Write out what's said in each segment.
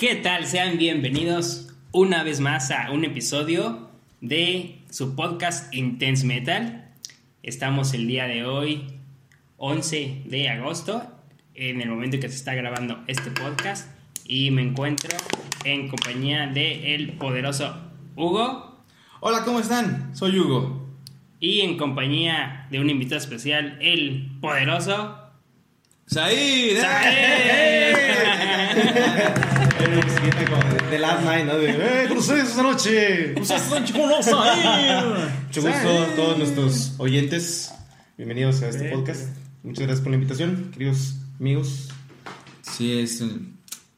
¿Qué tal? Sean bienvenidos una vez más a un episodio de su podcast Intense Metal. Estamos el día de hoy, 11 de agosto, en el momento en que se está grabando este podcast, y me encuentro en compañía de el poderoso Hugo Hola, ¿cómo están? Soy Hugo. y en compañía de un invitado especial, el poderoso ¡Said! Como de, Last Night, ¿no? De, ¡eh, ¿cómo ustedes esta noche? Mucho gusto a todos nuestros oyentes. Bienvenidos a este podcast. Muchas gracias por la invitación, queridos amigos. Sí, es.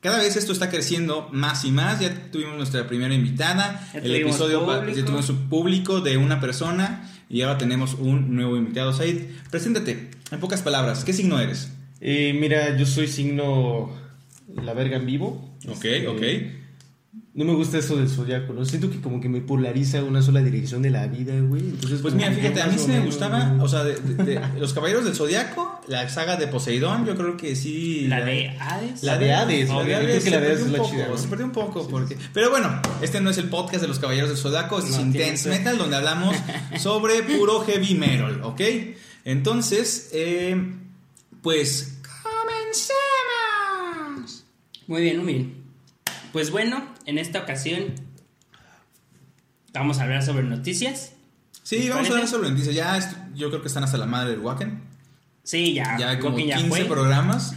Cada vez esto está creciendo más y más. Ya tuvimos nuestra primera invitada. Ya el episodio público. ya tuvimos un público de una persona. Y ahora tenemos un nuevo invitado. Said, preséntate. En pocas palabras, ¿qué signo eres? Eh, mira, yo soy signo la verga en vivo. Ok, Este, ok. No me gusta eso del zodiaco, ¿no? Siento que como que me polariza una sola dirección de la vida, güey. Entonces, Pues mira, fíjate, a mí sí me gustaba, o sea, de, de- de los Caballeros del Zodiaco, la saga de Poseidón, yo creo que sí. la de Hades. La de Hades, La de Hades creo que la se de Hades perdió es un la poco. Se perdió un poco, porque... Pero bueno, este no es el podcast de los Caballeros del Zodiaco, es No, Intense. Metal, donde hablamos sobre puro heavy metal, ¿ok? Entonces, eh, pues... Muy bien, muy bien. Pues bueno, en esta ocasión vamos a hablar sobre noticias. Sí, ¿Les vamos a hablar sobre noticias. Ya, yo creo que están hasta la madre del Wacken. Sí, ya, Ya hay como Walking 15 fue. programas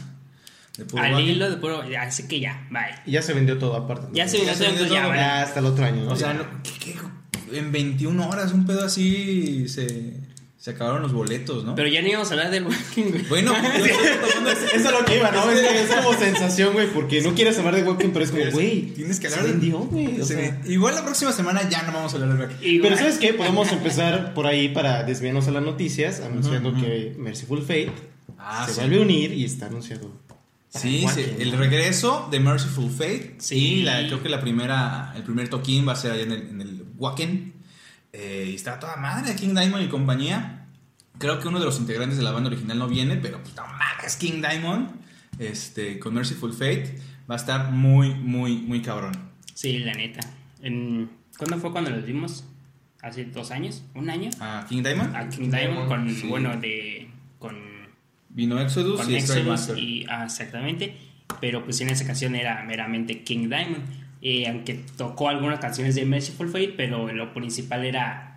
de puro Al Wacken. hilo de puro, ya, así que ya, bye. Y ya se vendió todo aparte. Ya se Ya vino se todo, vendió ya, todo, vale. Ya hasta el otro año, ¿no? O sea, no- ¿qué- qué- en 21 horas, un pedo así, se, se acabaron los boletos, ¿no? Pero ya ni íbamos a hablar del Walking, güey. bueno, yo estoy tomando ese- Eso es lo que iba, ¿no? Es, que es como sensación, güey, porque no quieres hablar de Walking, pero es como, güey. tienes que se hablar de- vendió, güey. o se- sea. igual la próxima semana ya no vamos a hablar de Wacken. Igual. Pero ¿sabes qué? Podemos empezar por ahí para desviarnos a las noticias, anunciando que Merciful Fate Ah, se sí. vuelve a unir y está anunciado. para Sí, sí, el regreso de Merciful Fate. Sí. Sí, la, creo que la primera, el primer toquín va a ser allá en el, en el Wacken. Eh, y está toda madre, King Diamond y compañía. Creo que uno de los integrantes de la banda original no viene, pero pues mames, King Diamond. Este, con Merciful Fate. Va a estar muy, muy, muy cabrón. Sí, la neta. En- ¿Cuándo fue cuando los vimos? ¿Hace dos años? ¿Un año? ¿A King Diamond? A King Diamond con, Sí. bueno, de... con Vino Exodus con y Exodus y ah, exactamente pero pues en esa ocasión era meramente King Diamond Eh, aunque tocó algunas canciones de Merciful Fate pero lo principal era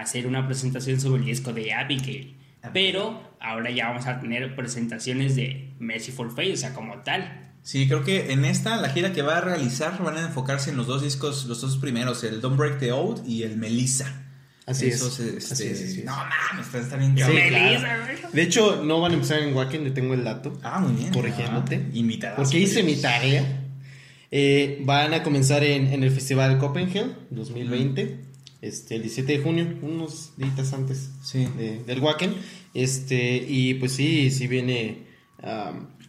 hacer una presentación sobre el disco de Abigail pero ahora ya vamos a tener presentaciones de Merciful Fate o sea como tal Sí, creo que en esta, la gira que va a realizar, van a enfocarse en los dos discos, los dos primeros, el Don't Break the Oath y el Melissa. Así Esos, es. este, Así es, así es. No mames, estar bien me claro. De hecho, no van a empezar en Wacken, le tengo el dato. Ah, muy bien. Corrigiéndote. Ah, invitada. Porque hice mi tarea. Eh, van a comenzar en, en el Festival Copenhagen 2020, este, el 17 de junio, unos días antes Sí. de- del Wacken. Este, y pues sí, sí viene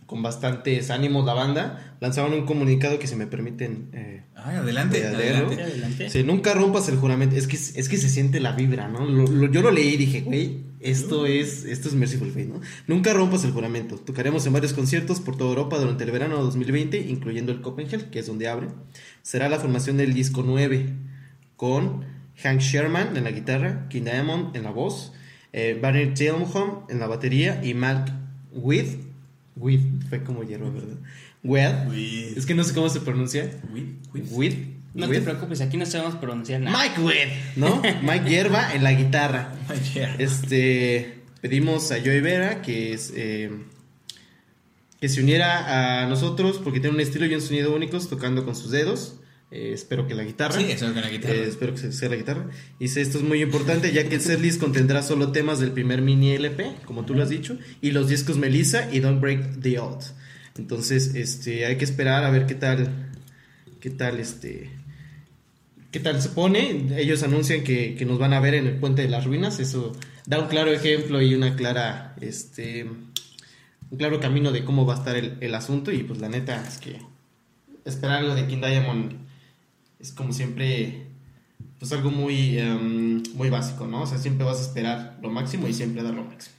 con bastantes ánimos la banda. Lanzaron un comunicado que si me permiten... eh, Ay, adelante, adelante. adelante Sí, nunca rompas el juramento. Es que, es que se siente la vibra, ¿no? Lo- lo- yo lo leí y dije, güey, esto es, esto es Merciful Fate, ¿no? Nunca rompas el juramento. Tocaremos en varios conciertos por toda Europa durante el verano de 2020, incluyendo el Copenhagen, que es donde abre. Será la formación del disco 9, con Hank Sherman en la guitarra, King Diamond en la voz, eh, Barney Tilmholm en la batería y Mark With. With, fue como hierro, ¿verdad? With. With. Es que no sé cómo se pronuncia. With, with. With. no With. te preocupes aquí no sabemos pronunciar nada Mike Webb, ¿no? Mike Hierba en la guitarra. Este, pedimos a Joey Vera que es eh, que se uniera a nosotros porque tiene un estilo y un sonido únicos tocando con sus dedos. Eh, espero que la guitarra. Sí, eso con la guitarra. Eh, espero que sea la guitarra. Dice, esto es muy importante ya que el setlist contendrá solo temas del primer mini LP, como tú lo has dicho, y los discos Melissa y Don't Break the Oath. Entonces, este, hay que esperar a ver qué tal, qué tal, este, qué tal se pone. Ellos anuncian que, que nos van a ver en el Puente de las Ruinas. Eso da un claro ejemplo y una clara, este, un claro camino de cómo va a estar el, el asunto. Y pues la neta es que esperar algo de King Diamond es como siempre pues algo muy em, muy básico, ¿no? O sea, siempre vas a esperar lo máximo y siempre dar lo máximo.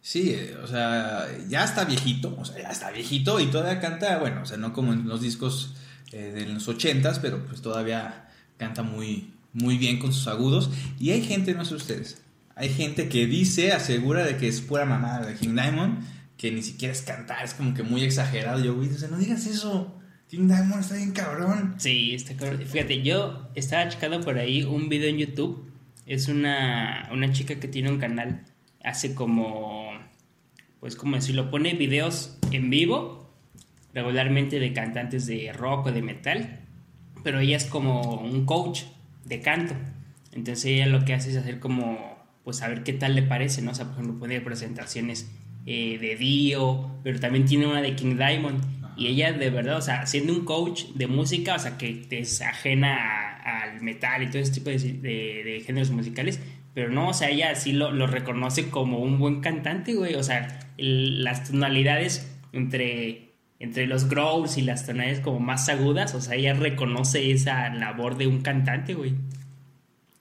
Sí, eh, o sea, ya está viejito, o sea, ya está viejito y todavía canta, bueno, o sea, no como en los discos eh, de los 80s, pero pues todavía canta muy, muy bien con sus agudos. Y hay gente, no sé ustedes, hay gente que dice, asegura de que es pura mamada de King Diamond, que ni siquiera es cantar, es como que muy exagerado. Yo, güey, no digas eso. King Diamond está bien cabrón. Sí, está cabrón. Fíjate, yo estaba checando por ahí un video en YouTube. Es una, una chica que tiene un canal. Hace como. Pues, como decirlo, pone videos en vivo. Regularmente de cantantes de rock o de metal. Pero ella es como un coach de canto. Entonces ella lo que hace es hacer como. Pues a ver qué tal le parece, ¿no? O sea, por ejemplo, pone presentaciones eh, de Dio. Pero también tiene una de King Diamond. Y ella de verdad, o sea, siendo un coach de música, o sea, que te es ajena a- al metal y todo ese tipo de, de- de géneros musicales, pero no, o sea, ella sí lo, lo reconoce como un buen cantante, güey. O sea, el- las tonalidades entre, entre los growls y las tonalidades como más agudas, o sea, ella reconoce esa labor de un cantante, güey.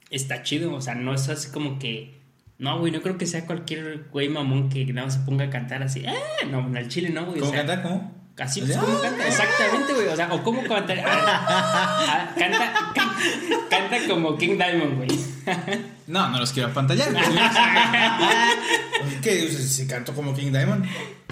Está chido, o sea, no es así como que... No, güey, no creo que sea cualquier güey mamón que nada más se ponga a cantar así. ¡Ah! No, al chile no, güey. o ¿Cómo sea, canta? ¿Cómo? Así Así, es como canta, exactamente, güey. O sea, o cómo canta. ah, ah, canta, canta, canta como King Diamond, güey. No, no los quiero apantallar. ¿Qué? Si canto como King Diamond.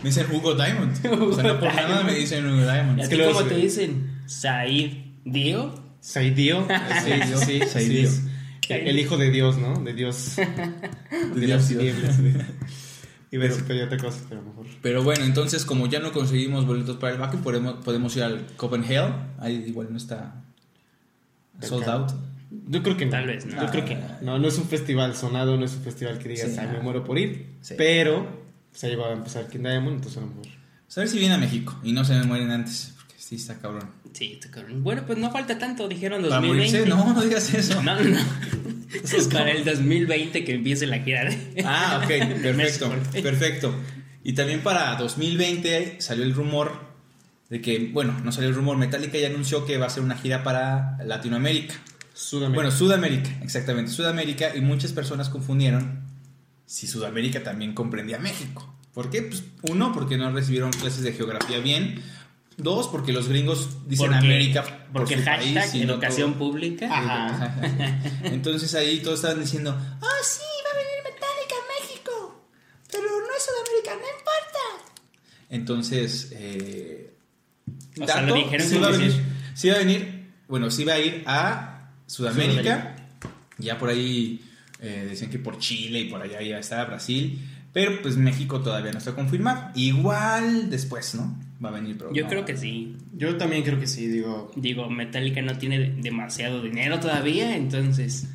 Me dicen Hugo Diamond. O sea, no por nada me dicen Hugo Diamond. ¿Y a Es ti que luego cómo te dicen? Said Dio. Saidio. Sí, sí, sí, Saidio. sí, es El hijo de Dios, ¿no? De Dios. De Dios, las Dios. Iba a decir que hay otra cosa, pero mejor. Pero bueno, entonces como ya no conseguimos boletos para el Baku, podemos, podemos ir al Copenhagen. Ahí igual no está sold out. Yo creo que no. Tal vez no. Yo creo que no. No, no es un festival sonado, no es un festival que digas, Sí, me muero por ir. Sí. Pero, pues ahí va a empezar King Diamond, entonces a lo mejor. Pues a ver si viene a México y no se me mueren antes. Sí está cabrón. Sí, está cabrón. Bueno, pues no falta tanto, dijeron Para 2020. morirse, no, no digas eso. No, no, no. Es para el 2020 que empiece la gira. de- Ah, ok, perfecto, perfecto. Y también para 2020 salió el rumor de que, bueno, no salió el rumor, Metallica ya anunció que va a hacer una gira para Latinoamérica. Sudamérica. Bueno, Sudamérica, exactamente, Sudamérica, y muchas personas confundieron si Sudamérica también comprendía México. ¿Por qué? Pues uno, porque no recibieron clases de geografía bien. Dos, porque los gringos dicen Porque- América por Porque su hashtag país y no educación todo. pública. Ajá. Entonces ahí todos estaban diciendo, ah, sí, va a venir Metallica a México, pero no es Sudamérica, no importa. Entonces, eh, O sea, lo dijeron sí va a venir, sí va a venir, bueno, sí va a ir a Sudamérica, ya por ahí eh, decían que por Chile y por allá ya está Brasil, pero pues México todavía no está confirmado. Igual después, ¿no? Va a venir, pero Yo no. creo que sí. Yo también creo que sí, digo. Digo, Metallica no tiene de- demasiado dinero todavía, entonces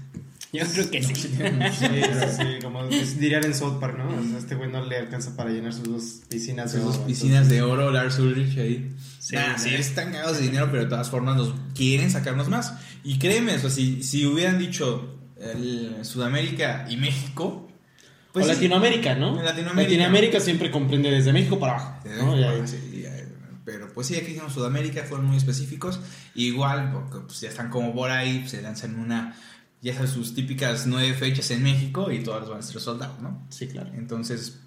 yo creo que sí. Sí, sí, como dirían en South Park, ¿no? O sea, este güey no le alcanza para llenar sus dos piscinas de Sus oro, piscinas de oro, Lars Ulrich ahí. Sí, Nah, sí. sí, están cagados de dinero, pero de todas formas nos quieren sacarnos más. Y créeme, o sea, si, si hubieran dicho el Sudamérica y México, o sí. Latinoamérica, ¿no? Latinoamérica. Latinoamérica siempre comprende desde México para abajo. ¿no? Bueno, sí, ya, pero pues sí, aquí dijimos Sudamérica, fueron muy específicos. Igual, porque pues, ya están como por ahí, se lanzan una, ya sabes, sus típicas nueve fechas en México y todas van a ser soldados, ¿no? Sí, claro. Entonces,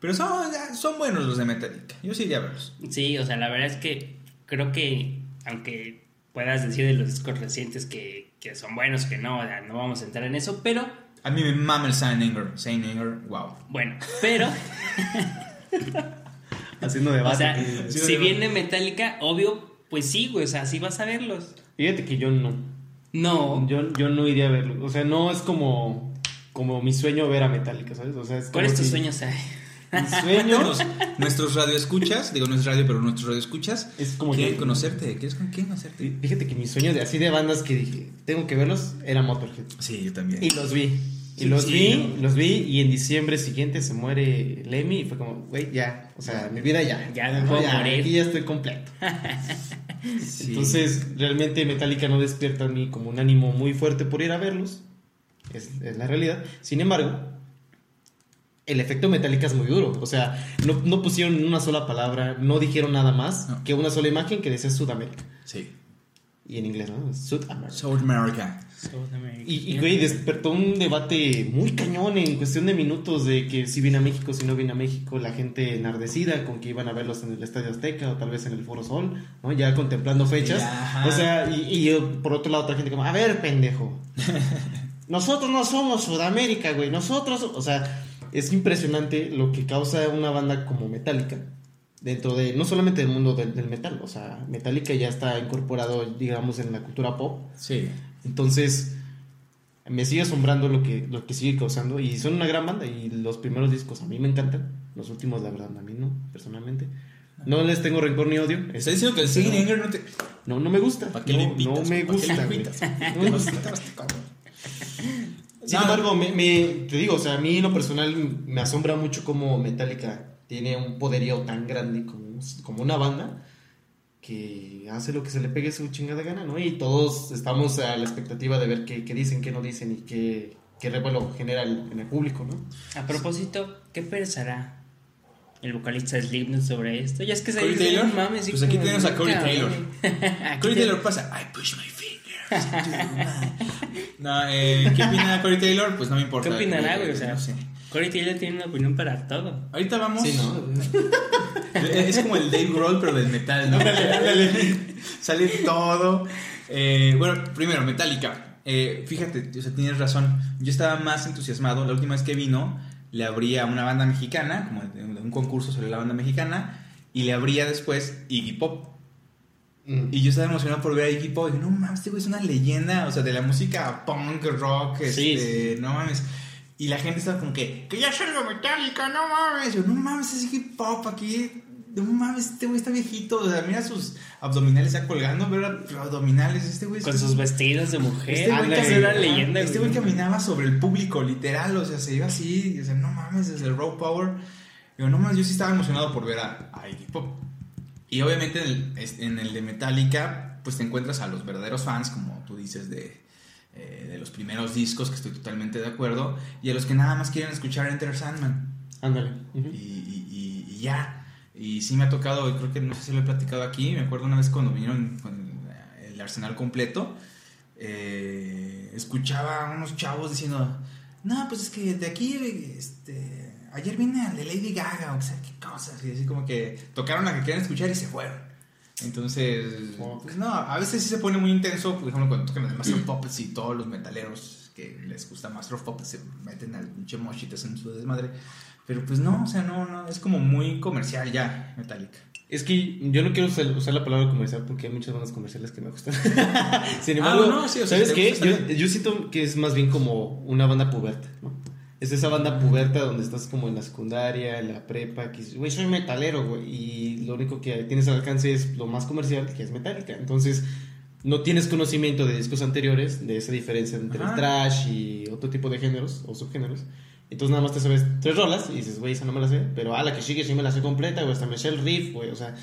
pero son, son buenos los de Metallica. Yo sí iría a verlos. Sí, o sea, la verdad es que creo que, aunque puedas decir de los discos recientes que, que son buenos, que no, o sea, no vamos a entrar en eso, pero A mí me mama el Saint Anger. Saint Anger, wow. bueno, pero, Haciendo o debate. sea, aquí. sí, si viene Metallica, obvio, pues sí, güey, o sea, sí vas a verlos. Fíjate que yo no. No, Yo, yo no iría a verlo. O sea, no es como, como mi sueño ver a Metallica, ¿sabes? O sea, es ¿cuál es tu si- sueño, Sai? Mi sueño Nuestros, radioescuchas, digo no es radio, pero nuestros radioescuchas, es como quieren que- conocerte. ¿Quieres con quién conocerte? Fíjate que mi sueño de así de bandas que dije, tengo que verlos, era Motorhead. Sí, yo también. Y los vi. Y Sí, los sí, vi, ¿no? los vi y en diciembre siguiente se muere Lemmy y fue como, güey, ya, o sea, mi vida ya. Ya me puedo morir. Aquí ya estoy completo. Sí. Entonces, realmente Metallica no despierta en mí como un ánimo muy fuerte por ir a verlos. Es, es la realidad. Sin embargo, el efecto Metallica es muy duro. O sea, no, no pusieron una sola palabra, no dijeron nada más No. que una sola imagen que decía Sudamérica. Sí. Y en inglés, ¿no? South America. South America. Y, y, güey, despertó un debate muy cañón en cuestión de minutos de que si viene a México, si no viene a México, la gente enardecida con que iban a verlos en el Estadio Azteca o tal vez en el Foro Sol, ¿no? Ya contemplando fechas. Ajá. O sea, y, y yo, por otro lado, otra gente como, a ver, pendejo. Nosotros no somos Sudamérica, güey. Nosotros, o sea, es impresionante lo que causa una banda como Metallica dentro de, no solamente del mundo del, del metal, o sea, Metallica ya está incorporado, digamos, en la cultura pop. Sí. Entonces, me sigue asombrando lo que, lo que sigue causando. Y son una gran banda. Y los primeros discos a mí me encantan. Los últimos, la verdad, a mí no, personalmente. No les tengo rencor ni odio. Está diciendo que el Singing Anger no te. No, no me gusta. ¿Para qué no, le invitas? no me ¿Para qué le gusta. invitas? Sin embargo, me, me- te digo, o sea, a mí lo personal me asombra mucho cómo Metallica tiene un poderío tan grande como, como una banda que hace lo que se le pegue su chingada gana, ¿no? Y todos estamos a la expectativa de ver qué, qué dicen, qué no dicen y qué, qué revuelo genera el- en el público, ¿no? A propósito, ¿qué pensará el vocalista de Slipknot sobre esto? Ya es que se ¿Corey dice, Taylor? no mames, Pues aquí tenemos a Corey Taylor. Corey te- Taylor pasa. I push my fingers. into my-" No, eh, ¿qué opina Corey Taylor? Pues no me importa. ¿Qué opinará, Eh, güey? O sea, no sé. Corey Taylor tiene una opinión para todo. Ahorita vamos. Sí, ¿no? Es como el Dave Grohl, pero del metal, ¿no? Sale todo. Eh, bueno, primero, Metallica. Eh, fíjate, o sea, tienes razón. Yo estaba más entusiasmado. La última vez que vino, le abría una banda mexicana, como un concurso sobre la banda mexicana, y le abría después Iggy Pop. Mm. Y yo estaba emocionado por ver a Iggy Pop. Y dije, no mames, este güey es una leyenda, o sea, de la música punk, rock, Sí, este, no mames. Y la gente estaba como que, que ya salga Metallica, no mames. Yo, no mames, es Iggy Pop aquí. No mames, este güey está viejito. O sea, mira sus abdominales ya colgando, pero abdominales. Este güey Con sus vestidos de mujer. este güey, Ándale, cami- era leyenda, este güey caminaba sobre el público, literal, o sea, se iba así, o sea, no mames, desde el Raw Power. Digo, no mames, yo sí estaba emocionado por ver a, a Iggy Pop. Y obviamente en el, en el de Metallica, pues te encuentras a los verdaderos fans, como tú dices, de, eh, de los primeros discos, que estoy totalmente de acuerdo, y a los que nada más quieren escuchar Enter Sandman. Ándale. Y, Ujú. y- y- y ya. Y sí me ha tocado, creo que no sé si lo he platicado aquí, me acuerdo una vez cuando vinieron con el arsenal completo, eh, escuchaba a unos chavos diciendo, no, pues es que de aquí, este, ayer vine al de Lady Gaga, o sea, qué cosas, y así como que tocaron la que querían escuchar y se fueron. Entonces, pues no, a veces sí se pone muy intenso, por ejemplo, cuando tocan el Master Puppets y todos los metaleros que les gusta Master of Puppets se meten al pinche mochitas en su desmadre. Pero pues no, o sea, no, no, es como muy comercial ya, Metallica. Es que yo no quiero usar, la palabra comercial porque hay muchas bandas comerciales que me gustan. Sin embargo, Ah, no, sí, o sea, ¿sabes si qué? Yo, yo siento que es más bien como una banda puberta, ¿no? Es esa banda puberta donde estás como en la secundaria, en la prepa, que güey, soy metalero, güey, y lo único que tienes al alcance es lo más comercial, que es metálica. Entonces, no tienes conocimiento de discos anteriores, de esa diferencia entre Ajá. el trash y otro tipo de géneros o subgéneros. Entonces nada más te sabes tres rolas y dices, güey, esa no me la sé, pero a la que sigue sí me la sé completa, güey, hasta me sé el riff, güey, o sea,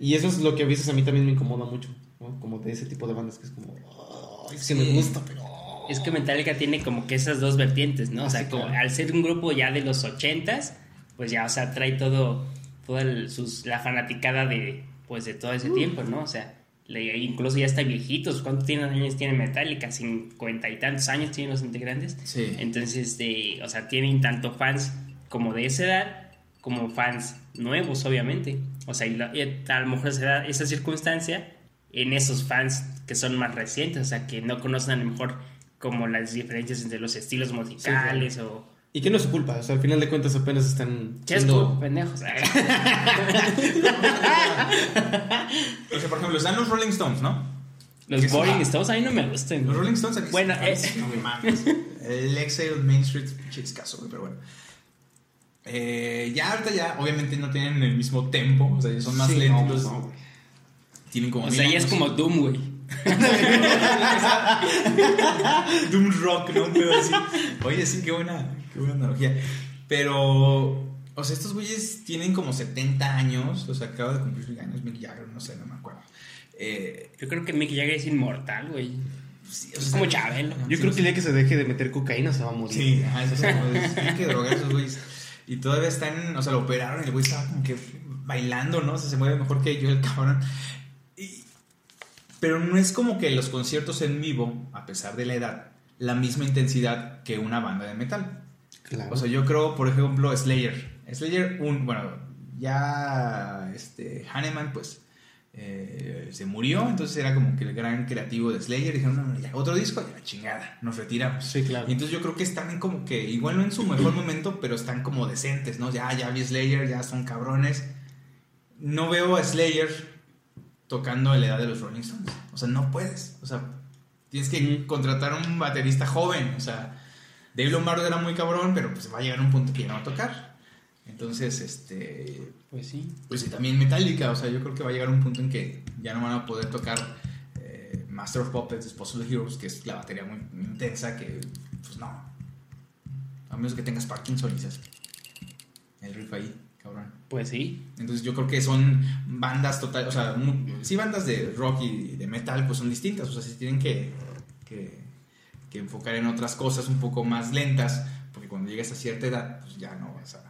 y eso es lo que a veces a mí también me incomoda mucho, ¿no? Como de ese tipo de bandas que es como, "Ay, que me Sí. gusta, pero... Es que Metallica tiene como que esas dos vertientes, ¿no? O Ah, sea, sí, como claro. al ser un grupo ya de los ochentas, pues ya, o sea, trae todo, toda el- sus, la fanaticada de, pues de todo ese Uh. tiempo, ¿no? O sea, le- incluso ya está viejitos. ¿Cuántos tienen años tiene Metallica? Cincuenta y tantos años tienen los integrantes. Sí. Entonces, este, o sea, tienen tanto fans como de esa edad, como fans nuevos, obviamente. O sea, y, la- y a lo mejor se da esa circunstancia en esos fans que son más recientes, o sea, que no conocen a lo mejor como las diferencias entre los estilos musicales o... Y que no es su culpa, o sea, al final de cuentas apenas están ¿Qué es siendo- pendejos? O sea, por ejemplo, están los Rolling Stones, ¿no? los es una- Stones a mí no me gustan. Los Rolling Stones aquí Bueno, sí, eh. no mames. El Exile Main Street, chiscazo, güey, pero bueno. Eh, ya ahorita ya, obviamente no tienen el mismo tempo, o sea, son más Sí, lentos. no. Tienen como O sea, ya es como Doom, güey. Doom Rock, ¿no? Un pedo así. Oye, sí, qué buena, qué buena analogía. Pero, o sea, estos güeyes tienen como 70 años, o sea, acaba de cumplir años Mick Jagger, no sé, no me acuerdo. Eh, Yo creo que Mick Jagger es inmortal, güey. sí, o Es sea, como Chabelo. Yo creo que el día que se deje de meter cocaína se va a morir. Sí, ajá, eso es tienen que drogar esos güeyes. Y todavía están, o sea, lo operaron y el güey estaba como que bailando, ¿no? O sea, se mueve mejor que yo, el cabrón. Pero no es como que los conciertos en vivo, a pesar de la edad, la misma intensidad que una banda de metal. Claro. O sea, yo creo, por ejemplo, Slayer. Slayer, un, bueno, ya este, Hanneman, pues, eh, se murió, entonces era como que el gran creativo de Slayer. Dijeron, no, no, ya, otro disco, ya, chingada, nos retiramos. sí, claro. Y entonces yo creo que están como que, igual no en su mejor momento, pero están como decentes, ¿no? Ya, ya vi Slayer, ya son cabrones. No veo a Slayer tocando a la edad de los Rolling Stones. O sea, no puedes. O sea, tienes que contratar a un baterista joven. O sea, Dave Lombardo era muy cabrón, pero pues va a llegar un punto que ya no va a tocar. Entonces, este, Pues sí. pues sí, también Metallica, o sea, yo creo que va a llegar un punto en que ya no van a poder tocar eh, Master of Puppets, Disposable Heroes, que es la batería muy, muy intensa, que pues no. A menos que tengas Parkinson y el riff ahí, cabrón. Pues sí. Entonces yo creo que son bandas total, o sea, mu- sí bandas de rock y de metal pues son distintas, o sea, se tienen que, que, que enfocar en otras cosas un poco más lentas, porque cuando llegues a cierta edad, pues ya no vas a...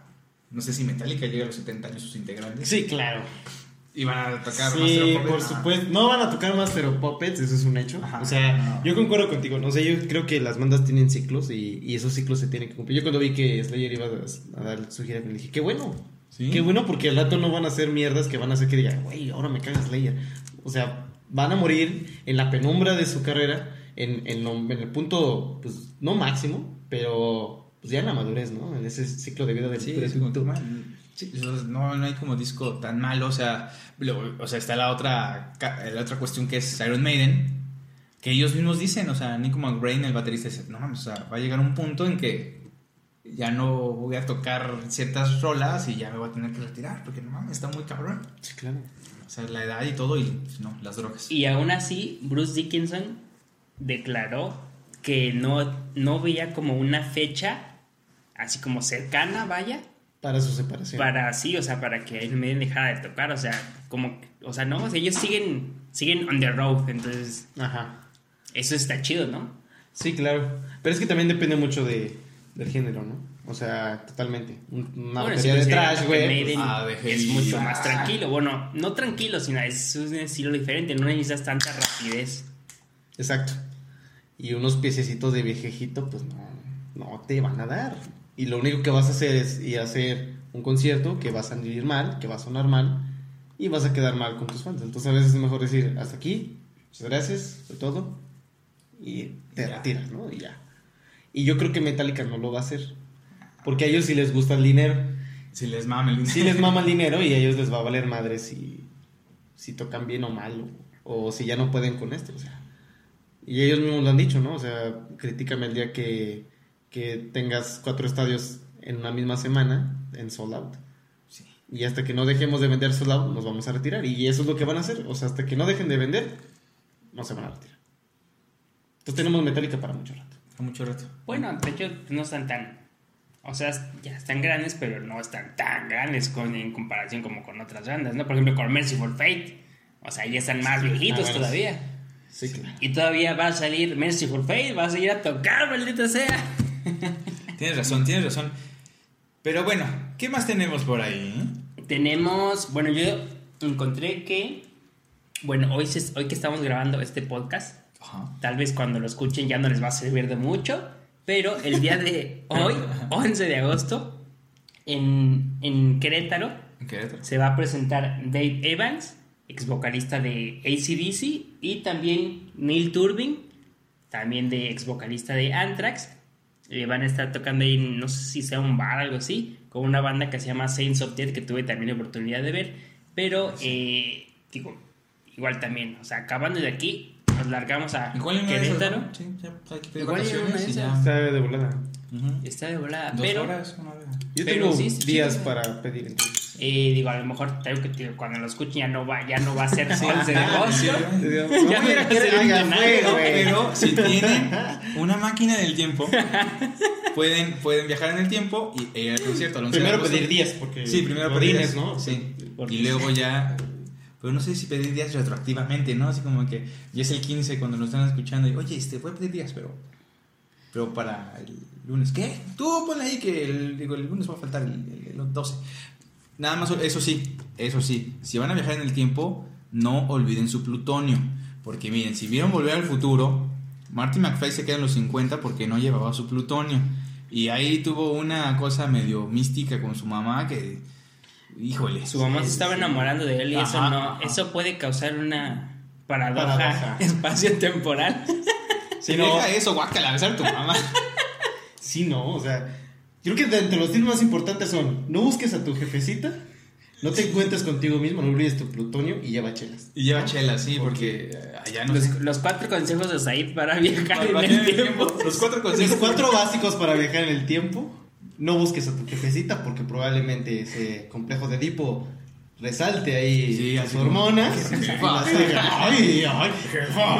No sé si Metallica llega a los 70 años sus integrantes. Sí, claro. Y van a tocar Sí, Master of Puppets, por no. supuesto. No van a tocar Master of Puppets, eso es un hecho. Ajá. O sea, No. yo concuerdo contigo. No sé, yo creo que las bandas tienen ciclos y, y esos ciclos se tienen que cumplir. Yo cuando vi que Slayer iba a, a dar su gira, me dije, qué bueno. Sí. Qué bueno porque al rato no van a hacer mierdas que van a hacer que digan, güey, ahora me caga Slayer. O sea, van a morir en la penumbra de su carrera, en, en, lo- en el punto, pues, no máximo, pero pues ya en la madurez, ¿no? En ese ciclo de vida del Sí, man, sí, no, no hay como disco tan malo, o sea, lo- o sea, está la otra, la otra cuestión que es Iron Maiden, que ellos mismos dicen, o sea, Nico McBrain, el baterista, dice, no mames, o sea, va a llegar un punto en que ya no voy a tocar ciertas rolas y ya me voy a tener que retirar, porque no mames, está muy cabrón. Sí, claro. O sea, la edad y todo, y pues, no, las drogas. Y aún así, Bruce Dickinson declaró que no, no veía como una fecha así como cercana, vaya, Para su separación. para sí, o sea, para que Iron Maiden dejara de tocar, o sea, como, o sea, no, o sea, ellos siguen, siguen on the road, entonces Ajá. eso está chido, ¿no? Sí, claro. Pero es que también depende mucho de, del género, ¿no? O sea, totalmente. Un- Una Bueno, batería si de consideras trash, güey. Pues, ah, de es mucho ah. más tranquilo, bueno, no tranquilo, sino es un estilo diferente, no necesitas tanta rapidez. Exacto. Y unos piececitos de viejejito, pues no, no te van a dar. Y lo único que vas a hacer es ir a hacer un concierto que va a salir mal, que va a sonar mal, y vas a quedar mal con tus fans. Entonces a veces es mejor decir, hasta aquí, muchas gracias, fue todo, y te Ya. retiras, ¿no? Y ya. Y yo creo que Metallica no lo va a hacer. Porque a ellos sí les gusta el dinero. Si les mama el Sí les mama el dinero y a ellos les va a valer madre si, si tocan bien o mal o, o si ya no pueden con esto. O sea. Y ellos mismos lo han dicho, ¿no? O sea, critícame el día que, que tengas cuatro estadios en una misma semana en sold out. Sí. Y hasta que no dejemos de vender sold out, nos vamos a retirar. Y eso es lo que van a hacer. O sea, hasta que no dejen de vender, no se van a retirar. Entonces tenemos Metallica para mucho rato. A mucho rato. Bueno, de hecho, no están tan. O sea, ya están grandes, pero no están tan grandes con, en comparación como con otras bandas, ¿no? Por ejemplo, con Merciful Fate. O sea, ya están más viejitos todavía. Sí, claro. Y todavía va a salir Merciful Fate, va a seguir a tocar, maldita sea. Tienes razón, tienes razón. Pero bueno, ¿qué más tenemos por ahí? eh? Tenemos. Bueno, yo encontré que. Bueno, hoy, se- hoy que estamos grabando este podcast, Ajá. Tal vez cuando lo escuchen ya no les va a servir de mucho, pero el día de hoy, 11 de agosto, en, en Querétaro, En Querétaro. se va a presentar Dave Evans, ex vocalista de ACDC, y también Neil Turbin, también de ex vocalista de Anthrax. Eh, van a estar tocando ahí, no sé si sea un bar o algo así, con una banda que se llama Saints of Death, que tuve también la oportunidad de ver. Pero, eh, digo, igual también, o sea, acabando de aquí, nos largamos a Igual de esas, Querétaro. ¿no? Sí, ya hay que pedir Igual en una de vacaciones y esas. Está de volada. Está de volada, Dos pero... horas, una vez. Yo Pero tengo sí, sí, días sí. para pedir entonces. Eh, digo, a lo mejor tengo que tío, cuando lo escuchen ya no va, ya no va a ser 11 de Ah, agosto. sí. Ya voy a ir a no se güey. Pero si tienen una máquina del tiempo, pueden, pueden viajar en el tiempo y e ir al concierto. al 11 de Primero agosto. pedir días, porque. Sí, primero pedir Godines, días, ¿no? Sí. Porque- Y luego ya. Pero no sé si pedir días retroactivamente, ¿no? Así como que ya es el 15 cuando nos están escuchando y, oye, este, voy a pedir días, pero. Pero para el lunes. ¿Qué? Tú ponle ahí que el, digo, el lunes va a faltar el, el- el 12. Nada más, eso sí, eso sí. Si van a viajar en el tiempo, no olviden su plutonio. Porque miren, si vieron Volver al Futuro, Marty McFly se queda en los 50 porque no llevaba su plutonio. Y ahí tuvo una cosa medio mística con su mamá que, híjole. Su mamá se estaba enamorando de él y eso no, ajá. eso puede causar una paradoja, Paradoja. espacio-temporal. Si no. deja eso, guácala, besar a tu mamá. Sí, no, o sea, creo que de entre los tips más importantes son, no busques a tu jefecita, no te encuentres contigo mismo, no olvides tu plutonio y lleva chelas. Y lleva chela, sí, porque eh, allá no Los, sé. los cuatro consejos de Said para viajar en Para el viajar en el tiempo. tiempo. Los cuatro Los consejos. cuatro básicos para viajar en el tiempo, no busques a tu jefecita porque probablemente ese complejo de Edipo resalte ahí Sí, como- hormonas. y vas a decir, ay, ay, jefa.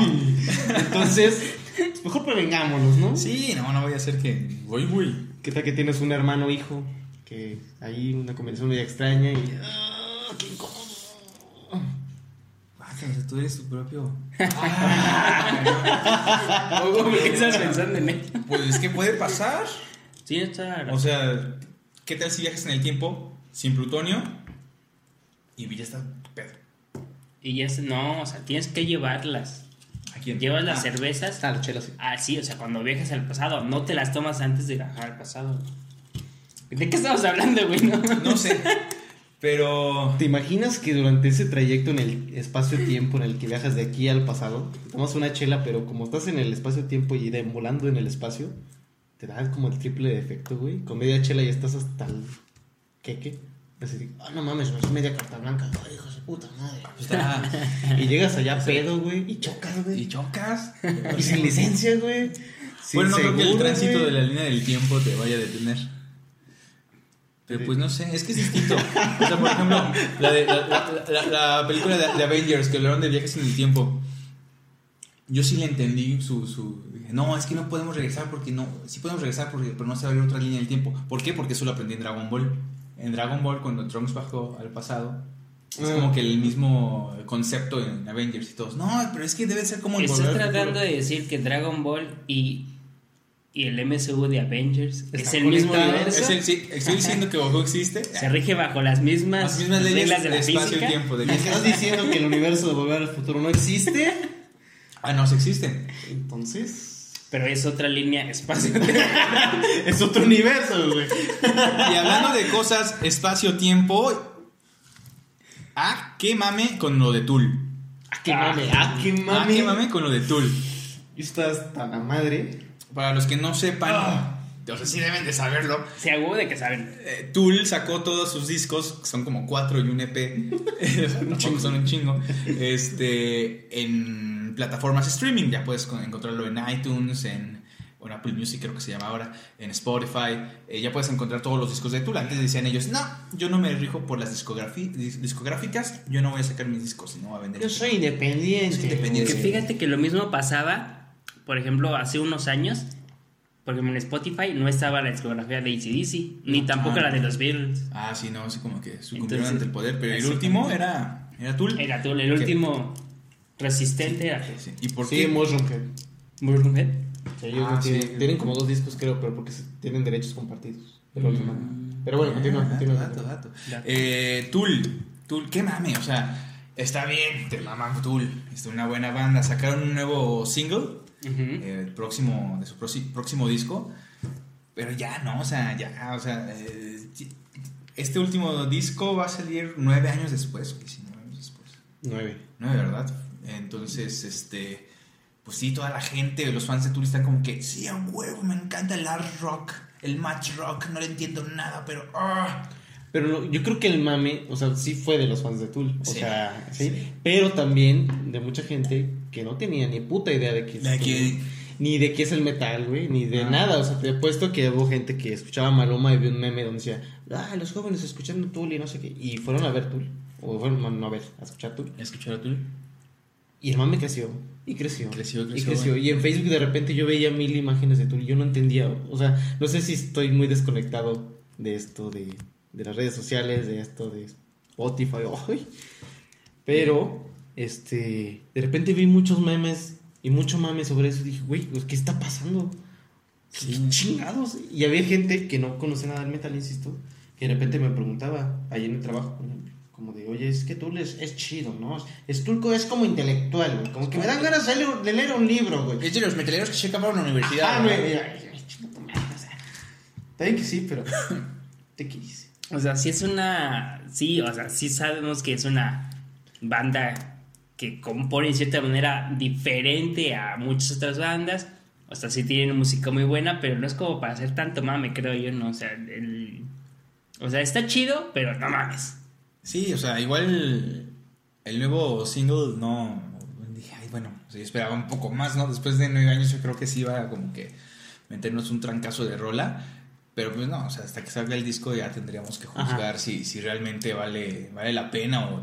Entonces, pues mejor prevengámonos, ¿no? Sí, no, no voy a hacer que. Voy, voy. ¿Qué tal que tienes un hermano o hijo que ahí una conversación media extraña y... ¡Ah, qué incómodo! Guácala, tú eres tu propio. ¿Por qué estás pensando en él? Pues es que puede pasar. Sí, está. O sea, ¿qué tal si viajas en el tiempo sin plutonio y ya estás pedo? Y ya se- no, o sea, tienes que llevarlas. ¿A quién? Llevas las Ah, cervezas. Ah, la chela sí. Ah, sí, o sea, cuando viajas al pasado, no te las tomas antes de viajar al pasado. ¿De qué estamos hablando, güey? No, No sé. Pero. ¿Te imaginas que durante ese trayecto en el espacio-tiempo en el que viajas de aquí al pasado, tomas una chela, pero como estás en el espacio-tiempo y de, volando en el espacio, te da como el triple de efecto, güey? Con media chela ya estás hasta el queque. Así, ah, no mames, es media carta blanca. Ay, hijo de puta madre. Y llegas allá pedo, güey, y chocas, y güey. chocas. Y sin licencia, güey. Bueno, no creo que el seguro, tránsito güey. de la línea del tiempo te vaya a detener. Pero pues no sé, es que es distinto. O sea, por ejemplo, la, de, la, la- la- la película de, de Avengers que hablaron de viajes en el tiempo. Yo sí le entendí su, su... dije, No, es que no podemos regresar porque no... Sí podemos regresar porque, pero no se va a abrir otra línea del tiempo. ¿Por qué? Porque eso lo aprendí en Dragon Ball. En Dragon Ball, cuando Trunks bajó al pasado, es Ah. como que el mismo concepto en Avengers y todos. No, pero es que debe ser como el Estás tratando Futuro". de decir que Dragon Ball y, y el MCU de Avengers es el mismo universo. Es el- sí, estoy diciendo que Goku existe. Se rige bajo las mismas, Las mismas leyes reglas de la espacio física. y tiempo. de ¿Me estás diciendo que el universo de Volver al Futuro no existe? Ah, no, sí existen. Entonces... Pero es otra línea espacio. Es otro universo, güey. Y hablando de cosas, espacio-tiempo. Ah, qué mame con lo de Tool. Ah, qué mame, ah, qué Ah, mame. qué mame con lo de Tool. Y estás tan a madre. Para los que no sepan, Ah. o sea, sí deben de saberlo. Se hago de que saben. eh, Tool sacó todos sus discos, que son como cuatro y un EP. Tampoco son un chingo. Este, en plataformas streaming. Ya puedes con- encontrarlo en iTunes, en, Apple Music, creo que se llama ahora, en Spotify. Eh, ya puedes encontrar todos los discos de Tool. Antes decían ellos, no, yo no me rijo por las discográficas, yo no voy a sacar mis discos, no voy a vender. Yo soy independiente. Soy independiente. Que fíjate que lo mismo pasaba, por ejemplo, hace unos años, porque en Spotify no estaba la discografía de ACDC, ni tampoco Ah. la de los Beatles. Ah, sí, no, así como que sucumbieron Entonces, ante el poder. Pero el último era, era Tool. Era todo, el último resistente era Sí, ¿Y por Sí, qué? Mushroom Head. Mushroom Head. Sí, ellos Ah, no tienen, sí. tienen como dos discos, creo, pero porque tienen derechos compartidos. Pero, Mm. pero bueno, continúa, continúa. dato, dato. Dato. Eh, Tool, Tool, qué mame, o sea, está bien, te maman Tool, es una buena banda. Sacaron un nuevo single, eh, el próximo, de su próximo disco, pero ya no, o sea, ya, o sea, eh, este último disco va a salir nueve años después, o 19 años después. Nueve. Nueve, ¿verdad? Entonces, este, pues sí, toda la gente, los fans de Tool están como que, sí, a huevo, me encanta el art rock, el match rock, no le entiendo nada, pero, ah. Pero no, yo creo que el mame, o sea, sí fue de los fans de Tool. O Sí, sea, sí, sí. Pero también de mucha gente que no tenía ni puta idea de qué es que- Ni de qué es el metal, güey, ni de Ah. nada. O sea, te he puesto que hubo gente que escuchaba Maloma y vio un meme donde decía, ah, los jóvenes escuchando Tool y no sé qué. Y fueron a ver Tool. O fueron, no, a ver, a escuchar Tool. ¿Escuchar a Tool? Y el mame creció. Y creció. Creció, Y creció. creció. Y en Facebook de repente yo veía mil imágenes de Tool y yo no entendía. O sea, no sé si estoy muy desconectado de esto, de, de las redes sociales, de esto, de Spotify. ay. Pero, este, de repente vi muchos memes y mucho mame sobre eso. Y dije, güey, pues, ¿qué está pasando? ¿Qué chingados? Y había gente que no conoce nada del metal, insisto, que de repente me preguntaba, ahí en el trabajo, por ejemplo, como de, oye, es que Tool es, es chido, ¿no? Es Tulco es como intelectual, güey. Como que me dan ganas de leer, de leer un libro, güey. Es de los metaleros que se acabaron en la universidad. Ah, güey. Está bien que sí, pero. Te quise. O sea, sí es una. Sí, o sea, sí sabemos que es una banda que compone de cierta manera diferente a muchas otras bandas. O sea, sí tienen música muy buena, pero no es como para hacer tanto mame, creo yo, ¿no? O sea, el. O sea, está chido, pero no mames. Sí, o sea, igual el nuevo single no. Dije, ay, bueno, yo esperaba un poco más, ¿no? Después de nueve años, yo creo que sí iba a como que meternos un trancazo de rola. Pero pues no, o sea, hasta que salga el disco ya tendríamos que juzgar si, si realmente vale, vale la pena o.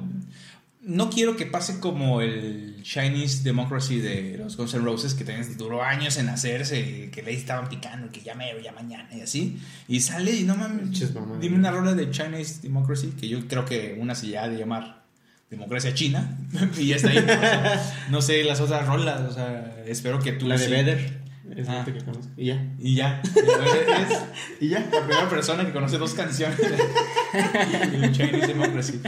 No quiero que pase como el Chinese Democracy de los Guns N' Roses, que también duró años en hacerse, y que le estaban picando, que ya mero, ya mañana, y así. Y sale y no mames, dime una rola de Chinese Democracy, que yo creo que una se ya ha de llamar Democracia China, y ya está ahí. O sea, no sé las otras rolas, o sea, espero que tú La de sí. Vedder. Es Ah. la que conozco. Y ya. Y ya. Y ya. la primera persona que conoce dos canciones de Chinese Democracy.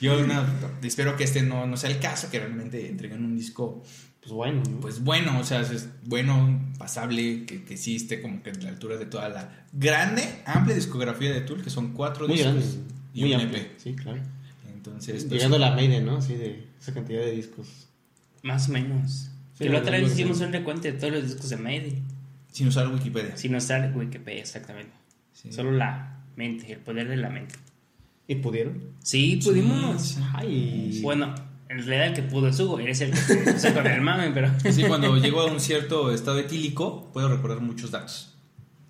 Yo no, espero que este no, no sea el caso, que realmente entreguen un disco Pues bueno, ¿no? pues bueno, o sea, es bueno, pasable, que, que sí esté como que a la altura de toda la grande, amplia discografía de Tool, que son cuatro muy discos grande. y Muy un amplio. EP. Sí, claro. Entonces, pues, Llegando a la Maiden, ¿no? Así de esa cantidad de discos. Más o menos. Sí, que la otra vez hicimos un recuento de todos los discos de Maiden. sin usar Wikipedia. Sin usar Wikipedia, exactamente. Sí. Solo la mente, el poder de la mente. ¿Y pudieron? Sí, pudimos. Sí. Ay. Bueno, en realidad el que pudo es Hugo, eres el que se puso con el mame, pero. Sí, cuando llego a un cierto estado etílico, puedo recordar muchos datos.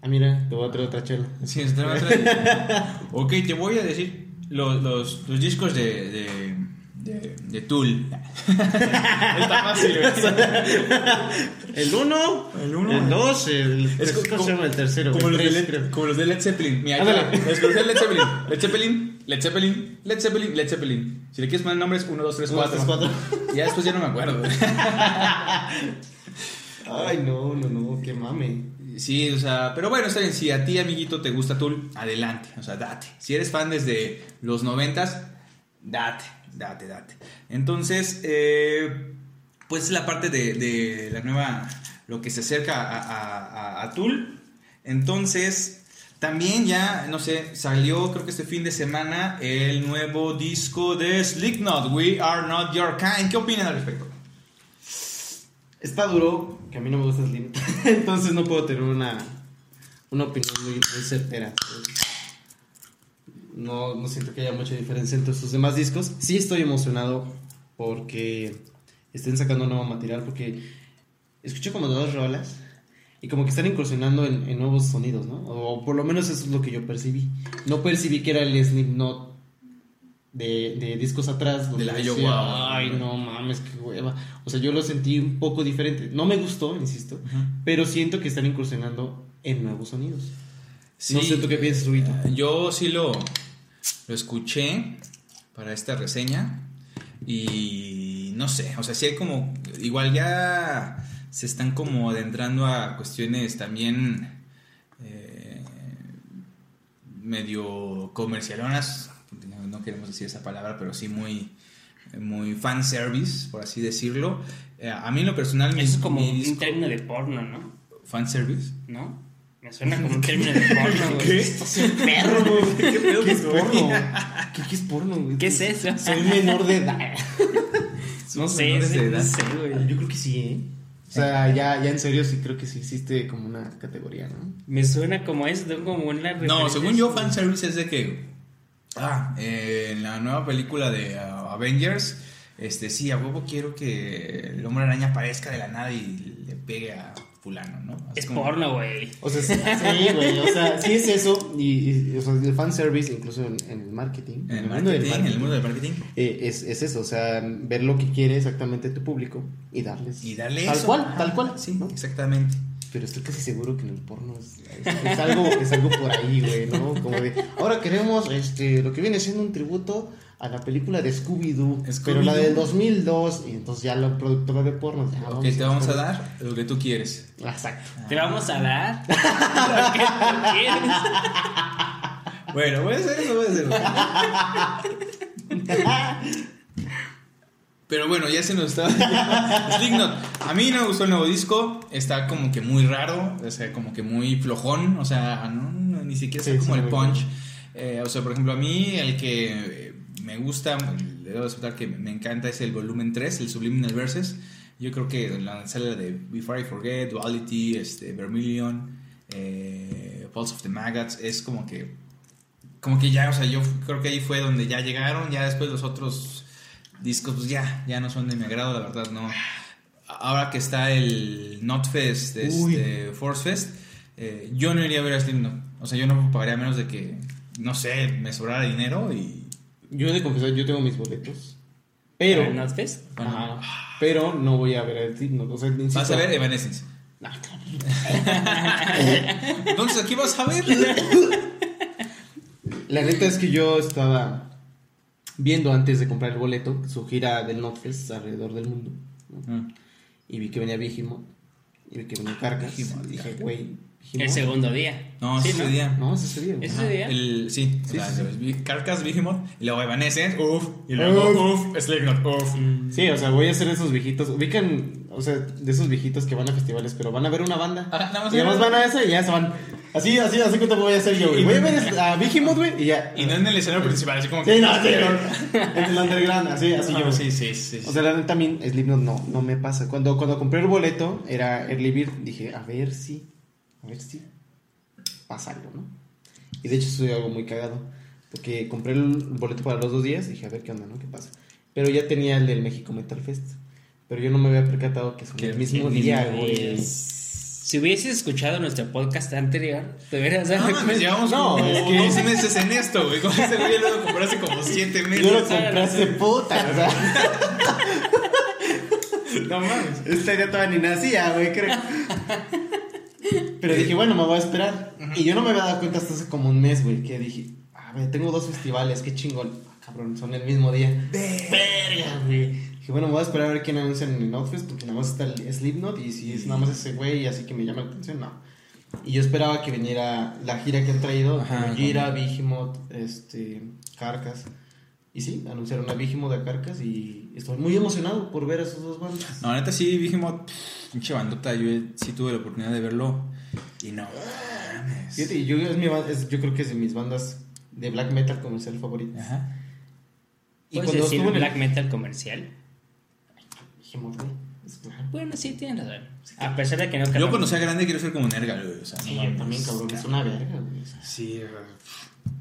Ah, mira, te voy a traer otra chela. Sí, es otra- otra- ok, te voy a decir los, los, los discos de, de, de, de Tool. Está fácil, El 1, El uno. el 2, el, Es ¿cómo se llama el tercero? Como El los, de tres, Led, creo. como los de Led Zeppelin. Mira, que de Led Zeppelin. Led Zeppelin, Led Zeppelin, Led Zeppelin, Led Zeppelin. Si le quieres poner nombres, 1, 2, 3, Uno, 4. tres, cuatro. Ya después ya no me acuerdo. Ay, no, no, no, qué mame. Sí, o sea, pero bueno, está bien. Si a ti, amiguito, te gusta Tool, adelante. O sea, date. Si eres fan desde los noventas, date, date, date. Entonces, eh, pues es la parte de, de la nueva, lo que se acerca a, a, a- a Tool. Entonces, también ya, no sé, salió creo que este fin de semana el nuevo disco de Slipknot, We Are Not Your Kind. ¿Qué opinan al respecto? Está duro, que a mí no me gusta Slim. Entonces no puedo tener una, una opinión muy, muy certera. No, no siento que haya mucha diferencia entre sus demás discos. Sí estoy emocionado porque estén sacando nuevo material, porque escuché como dos rolas y como que están incursionando en, en nuevos sonidos, ¿no? O por lo menos eso es lo que yo percibí. No percibí que era el Slipknot de, de discos atrás. donde Del decía, Iowa. Ay, no mames, qué hueva. O sea, yo lo sentí un poco diferente. No me gustó, insisto, pero siento que están incursionando en nuevos sonidos. No sé tú qué piensas, Rubito. Eh, Yo sí lo, lo escuché para esta reseña y no sé, o sea, sí hay como, igual ya se están como adentrando a cuestiones también eh, medio comercialonas, no, queremos decir esa palabra, pero sí muy, muy fanservice, por así decirlo. Eh, a mí en lo personal Eso es como mi un disco- término de porno, ¿no? fanservice. ¿No? Me suena como un término de porno, güey. ¿Qué? Estás un perro, güey. ¿Qué, pedo es porno? ¿Qué, qué es porno, güey? ¿Qué es eso? Soy menor de edad. No sé, de edad. no sé, güey. Yo creo que sí, ¿eh? O sea, ya, ya en serio sí creo que sí existe como una categoría, ¿no? Me suena como eso, tengo como una No, según yo, fanservice es de que. Ah, eh, en la nueva película de uh, Avengers, este sí, a huevo quiero que el hombre araña aparezca de la nada y le pegue a Fulano, ¿no? Así Es como- porno, güey. O sea, sí, güey, o sea, sí es eso. Y, y, o sea, el fanservice, incluso en, en el marketing. En el mundo del marketing, en el mundo del marketing. eh, es, es eso, o sea, ver lo que quiere exactamente tu público y darles. Y darle Tal eso. cual, Ajá, tal cual. Sí, ¿no? exactamente. Pero estoy casi seguro que en el porno es, es- es algo, es algo por ahí, güey, ¿no? Como de, ahora queremos este, lo que viene siendo un tributo a la película de Scooby-Doo, pero la del 2002, y entonces ya la productora de porno. ya, Ok, te vamos a dar lo que tú quieres. Exacto. Te vamos a dar lo que tú quieres. Bueno, voy a hacer eso, voy a hacer eso. Pero bueno, ya se nos estaba yendo. Slipknot. A mí no me gustó el nuevo disco. Está como que muy raro. O sea, como que muy flojón. O sea, no, no, ni siquiera Sí, está como sí, el punch. Eh, o sea, por ejemplo, a mí el que eh, me gusta, le debo aceptar que me encanta, es el volumen 3, el Subliminal Verses. Yo creo que la sala de Before I Forget, Duality, este, Vermilion, eh, Pulse of the Maggots, es como que como que ya, o sea, yo creo que ahí fue donde ya llegaron, ya después los otros discos, pues ya, ya no son de mi agrado, la verdad, no. Ahora que está el Notfest, este, Force Fest, eh, yo no iría a ver a Slipknot. O sea, yo no pagaría menos de que, no sé, me sobrara dinero y... Yo he de confesar, yo tengo mis boletos. Pero. ¿Para el Notfest? Ajá, pero no voy a ver el Slipknot. O sea, insisto- Vas a ver Evanescence. Ah, claro. Entonces, ¿aquí vas a ver? La neta es que yo estaba viendo antes de comprar el boleto su gira del Notfest alrededor del mundo. ¿no? Y vi que venía Vigimo. Y vi que venía Carcas. Y dije, güey, El Behemoth. segundo día. No, Sí, ese ¿no? día. No, ese sería. ¿Ese Ajá. día? El, sí, Sí, o sea, sí, vi- Carcass, Behemoth, y luego Evanescence, uff, y luego uff, Slipknot, uff. Sí, o sea, voy a ser esos viejitos. Ubican, o sea, de esos viejitos que van a festivales, pero van a ver una banda. Ajá, nada más y además van a esa y ya se van. Así, así, así como te voy a hacer yo, güey. Voy a ver a Vigimoth, güey, y ya. Y no en el escenario principal, así como Sí, no, sí, no. En el underground, así, así No, yo. sí, sí, sí. O sea, la neta, a mí Slipknot no, no me pasa. Cuando, cuando compré el boleto, era Early Bird, dije, a ver si, a ver si pasa algo, ¿no? Y de hecho, soy algo muy cagado. Porque compré el boleto para los dos días, dije, a ver qué onda, ¿no? ¿Qué pasa? Pero ya tenía el del México Metal Fest. Pero yo no me había percatado que son el mismo día, güey. Si hubieses escuchado nuestro podcast anterior, te hubieras dado No mames, cuenta. llevamos No, como es que- 12 meses en esto, güey. Con ese güey lo compré hace como 7 meses. Yo lo compré hace puta, o sea. No mames. Esta idea todavía ni nacía, güey, creo. Pero dije, bueno, me voy a esperar. Y yo no me había dado cuenta hasta hace como un mes, güey, que dije, a ver, tengo dos festivales, qué chingón. Ah, cabrón, son el mismo día. Verga, güey. Dije, bueno, me voy a esperar a ver quién anuncia en el Outfest, porque nada más está el Slipknot, y si es nada más ese güey, así que me llama la atención, no. Y yo esperaba que viniera la gira que han traído, Gira, Vigimoth, este, Carcas. Y sí, anunciaron a Vigimoth de Carcas y estoy muy emocionado por ver a esos dos bandas. No, neta sí, Vigimoth, pinche bandota. Yo sí tuve la oportunidad de verlo. Y no yo, es mi ba- es- yo creo que es de mis bandas de black metal comercial favoritas. Ajá. Y ¿Puedes cuando decir estuvo el- black metal comercial? Dijimos, güey, es claro. Bueno, sí, tienes razón. A pesar de que no Yo cuando sea grande quiero ser como Nergal, güey. O sea, Sí, no yo también, cabrón, es una verga, güey. Sí,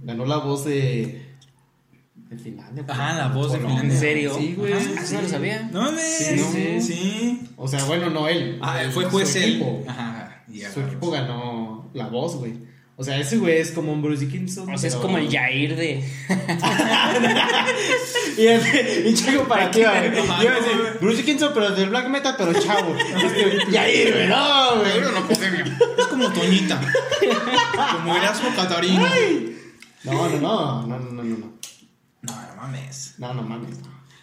ganó la voz de. De Finlandia. Ajá, la voz de. Finlandia. ¿En serio? Sí, güey. Ajá, sí, eso no lo sí. sabía. No mames. Sí, Sí, sí. sí. O sea, bueno, no él. Ah, el- fue su juez él. equipo. Ajá. y Su equipo ganó la voz, güey. O sea, ese güey es como un Bruce Dickinson. O sea, es como el Jair de. Y el pinche comparativa, güey. Yo Ajá, iba a no, decir, güey. Bruce Dickinson, pero del black metal, pero chavo. Yair, güey, no, güey. Pero no, pandemia. Es como Toñita. como Erasmo Catarino. No, no, no, no, no, no, no. No, no mames. No, no mames.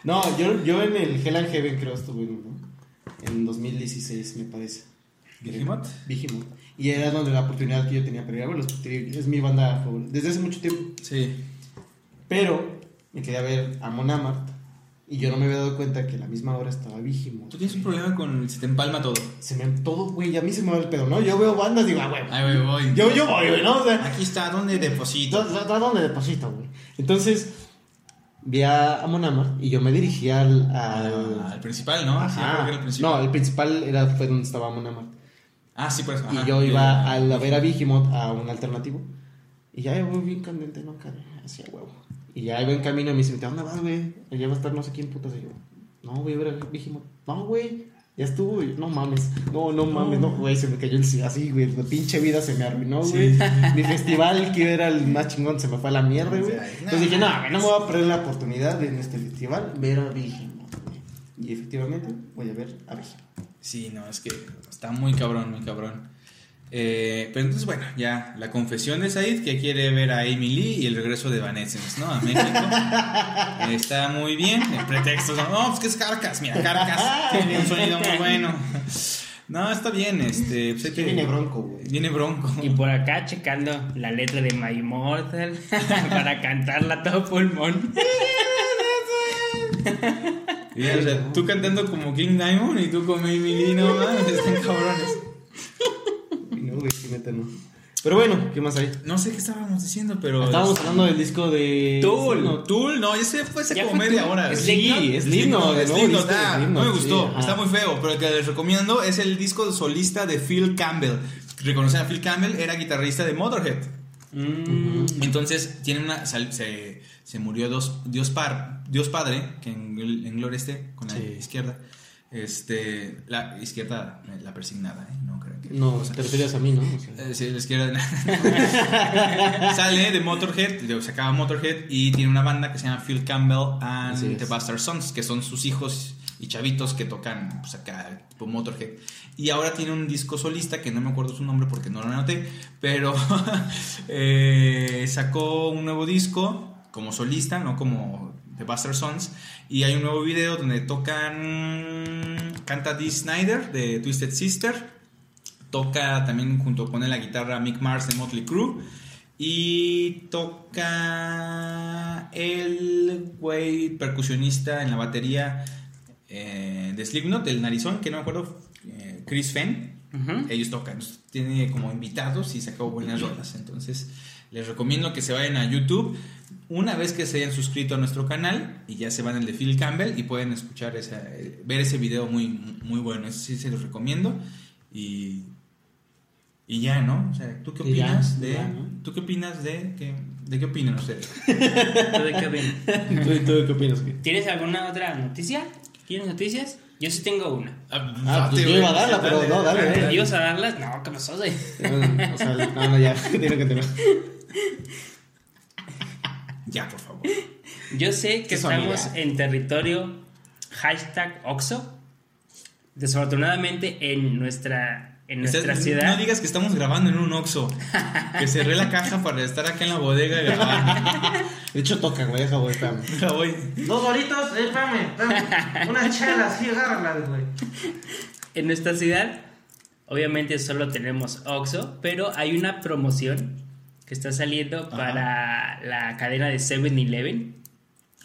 No, No, yo, yo en el Hell and Heaven creo estuve en uno. En 2016, me parece. ¿Behemoth? Behemoth. Y era donde la oportunidad que yo tenía para ir a verlos. Es mi banda favorita. Desde hace mucho tiempo. Sí. Pero me quería ver a Mon Amart. Y yo no me había dado cuenta que a la misma hora estaba Behemoth. Tú tienes un problema con. Se te empalma todo. Se me todo, güey, a mí se me va el pedo, ¿no? Yo veo bandas, digo, ah, güey. Ay, güey, voy. Yo, yo voy, güey, ¿no? O sea, Aquí está, ¿dónde deposito? ¿dó- dó- ¿dónde deposito, güey? Entonces, vi a, a Mon Amart y yo me dirigí al. al Al, al principal, ¿no? Sí, Ajá. creo que era el principal. No, el principal era, fue donde estaba Mon Amart. Ah, sí, por eso. Y ajá. yo iba a, la ver a Vigimoth a un alternativo. Y ya voy bien candente, ¿no? Hacia huevo. Y ya iba en camino y me dice, ¿a dónde vas, güey? Allá va a estar no sé quién putas. Y yo, no, voy a ver a Vigimoth. No, güey. Ya estuvo, güey. No mames. No, no mames. No, güey. Se me cayó el así, güey. La pinche vida se me arruinó, güey. Mi festival, que era el más chingón, se me fue a la mierda, güey. Entonces dije, no, no me voy a perder la oportunidad de en este festival ver a güey. Y efectivamente, voy a ver a Vigimoth. Sí, no, es que está muy cabrón, muy cabrón. Eh, pero entonces, bueno, ya la confesión de Said que quiere ver a Amy Lee y el regreso de Vanessens, ¿no? A México. Está muy bien. El pretexto, no, no, pues que es Carcas, mira, Carcas. Tiene un sonido muy bueno. No, está bien, este. Pues Que viene bronco, güey. Viene bronco. Y por acá checando la letra de My Immortal para cantarla a todo pulmón. Y, o sea, tú cantando como King Diamond y tú como Emily, no mames, están cabrones. Neta no. Pero bueno, ¿qué más hay? No sé qué estábamos diciendo, pero. Estábamos hablando del disco de. Tool. No, Tool, no, ese fue hace ¿Ya como media hora. ¿Es Sí, es Slipknot, es Slipknot, no me gustó, está muy feo, pero el que les recomiendo es el disco solista de Phil Campbell. Reconocen a Phil Campbell, era guitarrista de Motorhead. Mm, Entonces, tiene una. Se, se murió dos, Dios, par, Dios Padre, que en, en gloria esté, con la Sí. izquierda. Este, la izquierda, la persignada, ¿eh? No creo. No, o sea, te refieres a mí, ¿no? O sea, eh, sí, la izquierda. Sale de Motorhead, se acaba Motorhead y tiene una banda que se llama Phil Campbell and the Bastard Sons, que son sus hijos y chavitos que tocan pues, acá, tipo Motorhead. Y ahora tiene un disco solista que no me acuerdo su nombre porque no lo anoté, pero eh, sacó un nuevo disco como solista, no como The Bastard Sons. Y hay un nuevo video donde tocan. Canta Dee Snyder de Twisted Sister. Toca también junto con él la guitarra Mick Mars de Motley Crue. Y toca el güey percusionista en la batería eh, de Slipknot, el narizón, que no me acuerdo, eh, Chris Fenn. Ellos tocan, tiene como invitados y sacó buenas rolas. Entonces, les recomiendo que se vayan a YouTube una vez que se hayan suscrito a nuestro canal y ya se van al de Phil Campbell y pueden escuchar esa, eh, ver ese video muy, muy bueno. Eso sí se los recomiendo. Y, y ya, ¿no? O sea, ¿tú qué ya, opinas de. ya, ¿no? ¿Tú qué opinas de qué, de qué opinan ustedes? ¿Tú de qué opinas? ¿Tú, tú qué opinas? ¿Tienes alguna otra noticia? ¿Tienes noticias? Yo sí tengo una. Ah, pues yo iba a darla, pero no, dale, dale. ¿Ibas a darlas? No, ¿qué pasó? O sea, no, no, ya, tiene que tener. Ya, por favor. Yo sé que estamos amiga. en territorio hashtag Oxo. Desafortunadamente en nuestra, en nuestra Estás- ciudad. No digas que estamos grabando en un Oxxo. Que cerré la caja para estar acá en la bodega grabando. De hecho, toca, güey, deja, güey, espérame. Voy. Dos horitos, eh, espérame, espérame. Unas chelas, sí, agárralas, güey. En nuestra ciudad, obviamente solo tenemos Oxxo, pero hay una promoción que está saliendo para la cadena de 7-Eleven,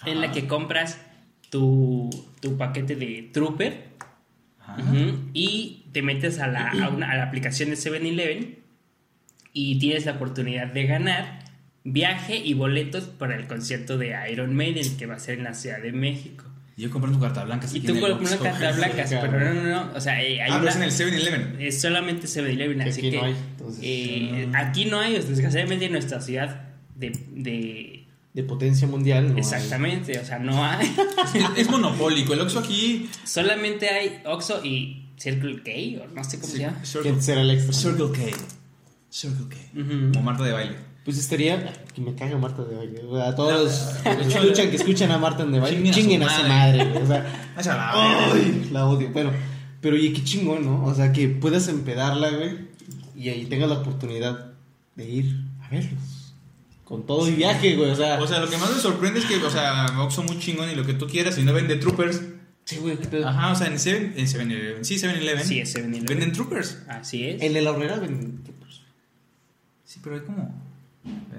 en la que compras tu, tu paquete de Trooper Ajá. y te metes a la, a una- a la aplicación de 7-Eleven y tienes la oportunidad de ganar viaje y boletos para el concierto de Iron Maiden que va a ser en la Ciudad de México. Y yo compré tu carta blanca. Y tú con una carta blanca, pero no, no, no, o sea, eh, hay Ah, una- es en el 7-Eleven. es solamente 7-Eleven, Que así aquí que no hay, entonces, eh, aquí no hay, desgraciadamente en nuestra ciudad de, de- De potencia mundial, ¿no? exactamente, o sea, no hay, Es, es monopólico. El Oxxo aquí. solamente hay Oxxo y Circle K, o no sé cómo se llama. ¿Quién será el extra? Circle K. Circle K. Ujú. Como Marta de baile. Pues estaría. Que me cague Marta de baile. O sea, a todos los que escuchan, que escuchan a Marta de baile, Chinguen a su madre. O sea, la ¡ay! La odio. Bueno, pero oye, qué chingón, ¿no? O sea, que puedas empedarla, güey. Y ahí tengas la oportunidad de ir a verlos. Con todo y viaje, güey. O sea, O sea, lo que más me sorprende es que, o sea, Oxxo muy chingón y lo que tú quieras y no vende Troopers. Sí, güey, qué pedo. Ajá, o sea, en 7 en 7-Eleven. Sí, 7-Eleven. Sí, es 7-Eleven. Venden Troopers. Así es. En el horrera ven. pues, Sí, pero hay como.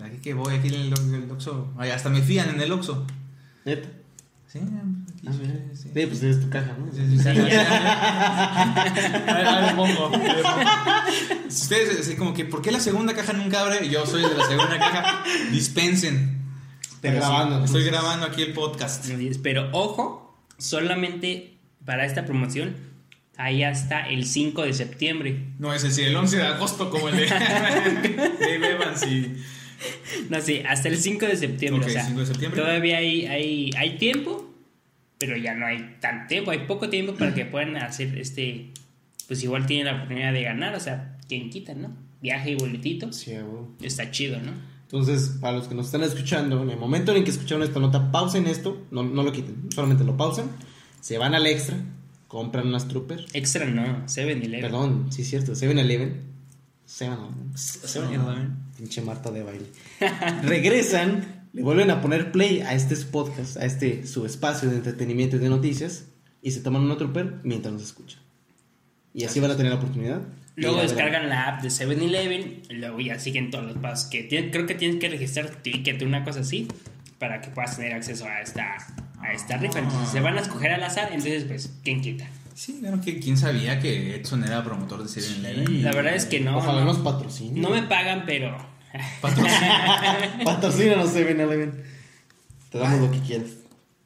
Aquí que voy, aquí en el, el Oxxo. Ay, hasta me fían en el Oxxo. Neta. Sí, aquí, Ah, sí. Sí, pues es tu caja, ¿no? Sí, sí, sí. Sí, Ahí- ahí le pongo. Si Ustedes, así como que, ¿por qué la segunda caja nunca abre? Yo soy de la segunda caja. Dispensen. Grabando. Estoy grabando aquí el podcast. Pero ojo, solamente para esta promoción hay hasta el 5 de septiembre. No, es decir, el 11 de agosto como el de Dave Evans y... No, sí, hasta el 5 de septiembre. O sea, 5 de septiembre. Todavía hay, hay, hay tiempo, pero ya no hay tanto tiempo. Hay poco tiempo para que puedan hacer este. Pues igual tienen la oportunidad de ganar, o sea, quien quita, ¿no? Viaje y boletito. Sí. Está chido, ¿no? Entonces, para los que nos están escuchando, en el momento en que escucharon esta nota, pausen esto, no, no lo quiten, solamente lo pausen, se van al extra, compran unas troopers. Extra no, 7-Eleven. Perdón, sí es cierto, 7-Eleven. 7-Eleven. 7-Eleven. Pinche Marta de baile. Regresan, le vuelven a poner play a este podcast, a este su espacio de entretenimiento y de noticias, y se toman una trooper mientras nos escuchan. Y así van a tener la oportunidad. Luego descargan la app de 7-Eleven, y luego ya siguen todos los pasos que tienen. Creo que tienes que registrar tu ticket, una cosa así, para que puedas tener acceso a esta, a esta rifa. Entonces se van a escoger al azar, entonces pues, ¿quién quita? Sí, claro que quién sabía que Edson era promotor de 7-Eleven. La verdad es que no. Ojalá no. nos patrocinen. No me pagan, pero... Patrocínanos 7-Eleven. Te damos lo que quieras.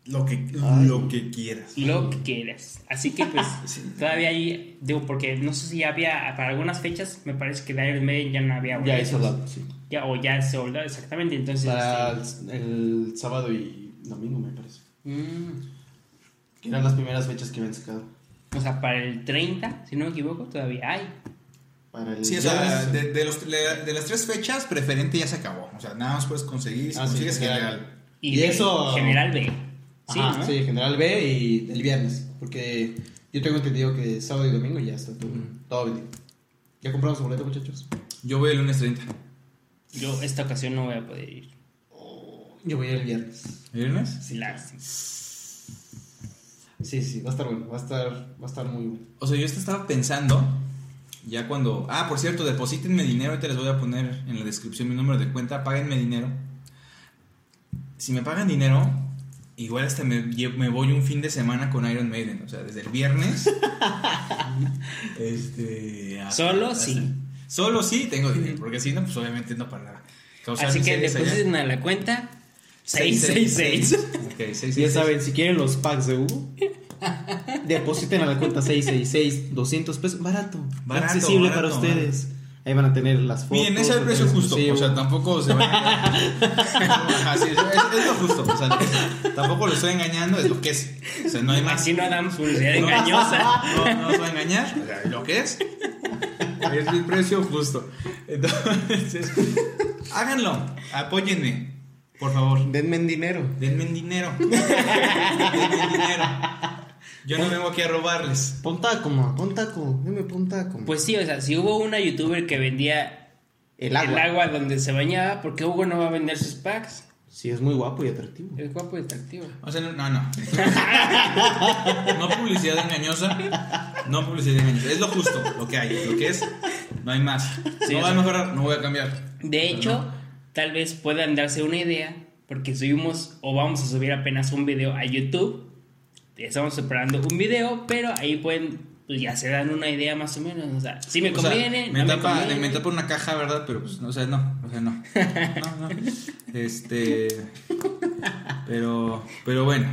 Lo que, Ay. lo que quieras. Lo que quieras. Así que pues todavía hay, digo, porque no sé si había, para algunas fechas, me parece que Iron Maiden ya no había Ya hizo la. Sí. Ya, o ya se soldado, exactamente. Entonces, Para este, el, el sábado y domingo, me parece. mm, Que eran las primeras fechas que habían sacado. o sea, para el 30, si no me equivoco, todavía hay. Para el Sí, o sea, es- de, de los, de, las tres fechas, preferente ya se acabó. O sea, nada más puedes conseguir si Ah, sí, consigues general. general. Y, Y de- eso- General B. Sí, Ajá, ¿no? sí, General B y el viernes. Porque yo tengo entendido que sábado y domingo ya está todo, todo vendido. ¿Ya compramos el boleto, muchachos? Yo voy el lunes 30. Yo esta ocasión no voy a poder ir. Yo voy el viernes. ¿Viernes? Sí, lástima. Sí, sí, va a estar bueno. Va a estar, va a estar muy bueno. O sea, yo estaba pensando, ya cuando... Ah, por cierto, deposítenme dinero, ahorita les voy a poner en la descripción mi número de cuenta, páguenme dinero. Si me pagan dinero, igual hasta me, me voy un fin de semana con Iron Maiden. O sea, desde el viernes... este... hasta- Solo hasta- sí. Solo sí tengo dinero, porque si no, pues obviamente no para causar Así que allá. depositen a la cuenta 666. Ok, 666. Ya saben, si quieren los packs de Hugo, depositen a la cuenta 666, 200 pesos. Barato, Barato, accesible barato, para ustedes. Ahí van a tener las fotos. Miren, ese es el precio justo. exclusivo. O sea, tampoco se van a. Ajá, sí, es, es lo justo. O sea, tampoco lo estoy engañando, es lo que es. O sea, no hay más. Así no damos publicidad No. engañosa. No, no os va a engañar. O sea, lo que es. Es el precio justo. Entonces, háganlo. Apóyenme. Por favor. Denme en dinero. Denme dinero. Denme dinero. Yo no vengo aquí a robarles. Pon taco, ma, pon taco. Dime, pon taco. ma. Pues sí, o sea, si hubo una youtuber que vendía el agua. el agua donde se bañaba, ¿por qué Hugo no va a vender sus packs? Sí, es muy guapo y atractivo. Es guapo y atractivo. O sea, no, no. No, no publicidad engañosa. No publicidad engañosa. Es lo justo, lo que hay, lo que es. No hay más. Sí, no va a mejorar, no voy a cambiar. De hecho, tal vez puedan darse una idea, porque subimos o vamos a subir apenas un video a YouTube. Estamos preparando un video, pero ahí pueden, pues ya se dan una idea más o menos. O sea, si me O sea, conviene, me, no me tapa, conviene. me tapa una caja, ¿verdad? Pero pues, no, o sea, no. O sea, no. No, no. Este. Pero, pero bueno.